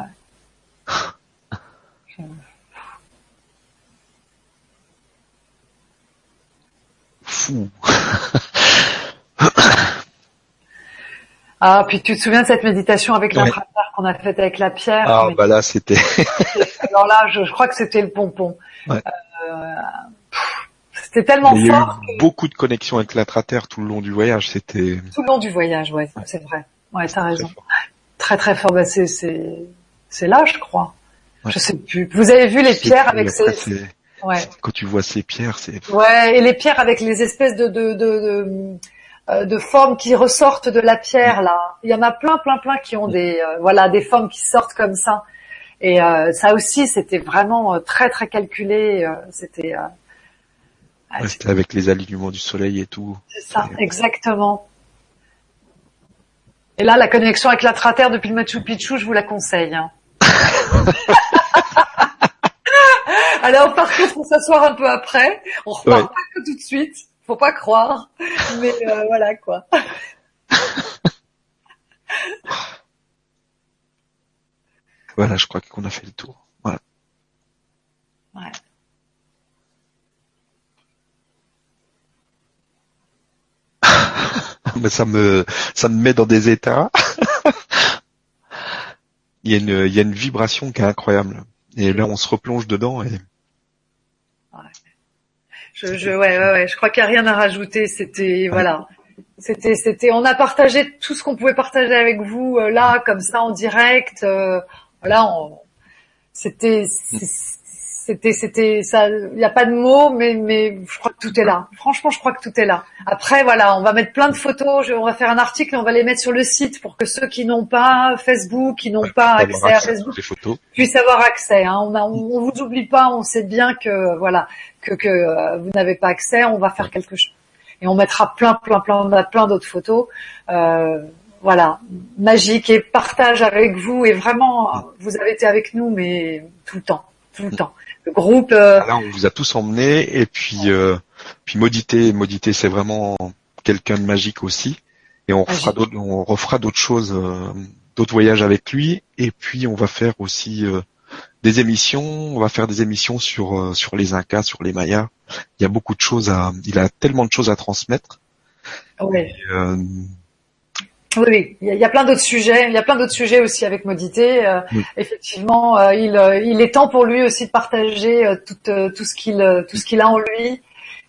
Fou. Ah, puis tu te souviens de cette méditation avec Ouais. qu'on a faite avec la pierre? Ah, Mais- bah là, c'était. Alors là, je, je crois que c'était le pompon. Ouais. Euh, c'était tellement Il y a fort beaucoup de connexions avec l'intraterre tout le long du voyage. C'était tout le long du voyage, ouais, c'est vrai. Ouais, t'as raison. fort. Très très fort. Bah, c'est c'est c'est là, je crois. Ouais. Je sais plus. Vous avez vu les pierres et avec ces ouais. Quand tu vois ces pierres, c'est. Ouais, et les pierres avec les espèces de de de, de, euh, de formes qui ressortent de la pierre là. Il y en a plein plein plein qui ont des euh, voilà des formes qui sortent comme ça. Et euh, ça aussi c'était vraiment euh, très très calculé. c'était euh, ah, avec les alignements du soleil et tout. c'est ça exactement. Et là la connexion avec l'intraterre depuis le Machu Picchu, je vous la conseille. hein. Alors par contre, faut s'asseoir un peu après. On repart Ouais. pas que tout de suite. Faut pas croire. Mais euh, voilà quoi. Voilà, je crois qu'on a fait le tour. Voilà. Ouais. Mais ça me, ça me met dans des états. il y a une, il y a une vibration qui est incroyable. Et là, on se replonge dedans et Je, je, ouais, ouais, ouais. Je crois qu'il n'y a rien à rajouter. C'était voilà. C'était, c'était, on a partagé tout ce qu'on pouvait partager avec vous euh, là, comme ça, en direct. Euh, voilà, c'était, c'était, c'était, ça. Il n'y a pas de mots, mais, mais je crois que tout est là. Franchement, je crois que tout est là. Après, voilà, on va mettre plein de photos. on va faire un article, et on va les mettre sur le site pour que ceux qui n'ont pas Facebook, qui n'ont pas accès à Facebook, puissent avoir accès. Hein. On, a, on, vous oublie pas. On sait bien que voilà que, que euh, vous n'avez pas accès. On va faire quelque chose et on mettra plein, plein, plein, plein d'autres photos. Euh, voilà, magique et partage avec vous et vraiment, vous avez été avec nous, mais tout le temps, tout le temps. Le groupe. Euh... Là, on vous a tous emmenés et puis, euh, puis Modité, Modité, c'est vraiment quelqu'un de magique aussi. Et on refera d'autres, on refera d'autres choses, euh, d'autres voyages avec lui. Et puis on va faire aussi euh, des émissions. On va faire des émissions sur euh, sur les Incas, sur les Mayas. Il y a beaucoup de choses à. Il a tellement de choses à transmettre. Oui, il y a, plein d'autres sujets. Il y a plein d'autres sujets aussi avec Modité. Euh, effectivement, il, il est temps pour lui aussi de partager tout, tout ce qu'il tout ce qu'il a en lui.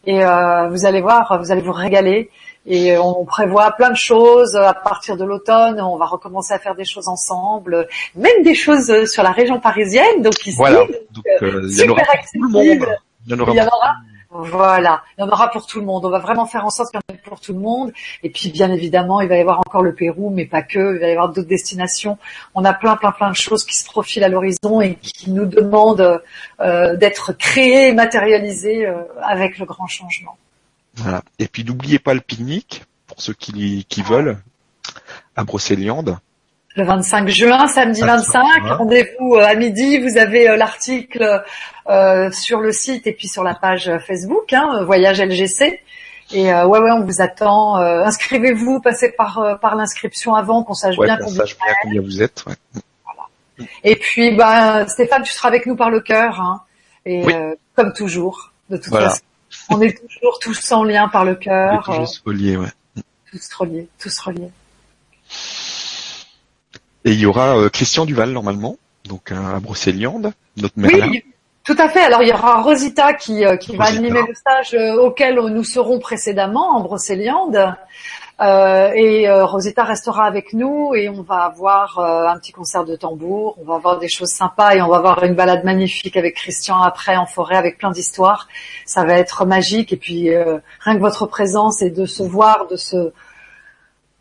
Et vous allez voir, vous allez vous régaler. Et on prévoit plein de choses à partir de l'automne. On va recommencer à faire des choses ensemble, même des choses sur la région parisienne. Donc ici, voilà. Donc, euh, il y en aura pour tout le monde. Il y en aura. Voilà, il y en aura pour tout le monde. On va vraiment faire en sorte qu'il y en ait pour tout le monde. Et puis, bien évidemment, il va y avoir encore le Pérou, mais pas que. Il va y avoir d'autres destinations. On a plein, plein, plein de choses qui se profilent à l'horizon et qui nous demandent euh, d'être créées et matérialisées euh, avec le grand changement. Voilà. Et puis n'oubliez pas le pique-nique pour ceux qui, veulent à Brocéliande. Le 25 juin, samedi 25, rendez-vous euh, à midi. Vous avez euh, l'article euh, sur le site et puis sur la page Facebook, hein, Voyage LGC. Et ouais, ouais, on vous attend. Inscrivez-vous, passez par par l'inscription avant qu'on sache bien, combien, combien vous êtes. Voilà. Et puis, ben, Stéphane, tu seras avec nous par le cœur, hein, et comme toujours, de toute façon on est toujours tous en lien par le cœur. Tous reliés, ouais. Tous reliés, tous reliés. Et il y aura euh, Christian Duval normalement, donc euh, à Brocéliande, notre mère. Oui, tout à fait. Alors il y aura Rosita qui, euh, qui va animer le stage auquel nous serons précédemment en Brocéliande. Euh, et euh, Rosetta restera avec nous et on va avoir euh, un petit concert de tambour, on va avoir des choses sympas et on va avoir une balade magnifique avec Christian après en forêt avec plein d'histoires. Ça va être magique et puis rien que votre présence et de se voir, de se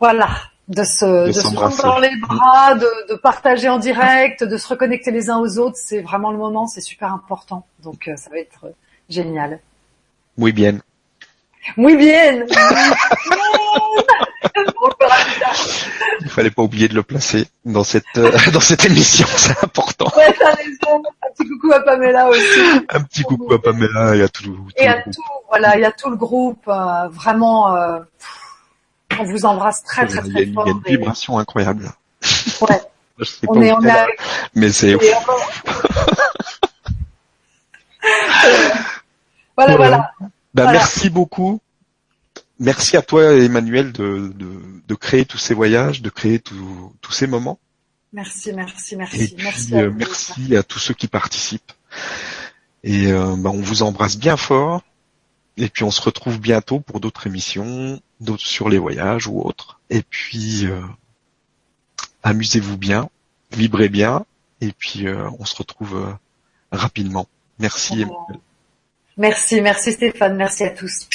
voilà, de se, de, se prendre dans les bras, de, de, partager en direct, de se reconnecter les uns aux autres, c'est vraiment le moment, c'est super important. Donc ça va être génial. Oui bien. Muy bien. Il fallait pas oublier de le placer dans cette euh, dans cette émission, c'est important. Ouais, t'as raison. Un petit coucou à Pamela aussi. Un petit coucou à Pamela et à tout. tout et à tout, voilà, il y a tout le groupe. Euh, vraiment, euh, on vous embrasse très très très, fort. Il y a une vibration incroyable. Ouais. on est, on a... Mais c'est. voilà, voilà. Bah, merci beaucoup. Merci à toi, Emmanuel, de, de, créer tous ces voyages, de créer tous ces moments. Merci, merci, merci. Et merci, à, euh, merci à tous ceux qui participent. Et euh, bah, on vous embrasse bien fort. Et puis on se retrouve bientôt pour d'autres émissions, d'autres sur les voyages ou autres. Et puis euh, amusez-vous bien, vibrez bien. Et puis on se retrouve rapidement. Merci. Merci, merci Stéphane, merci à tous.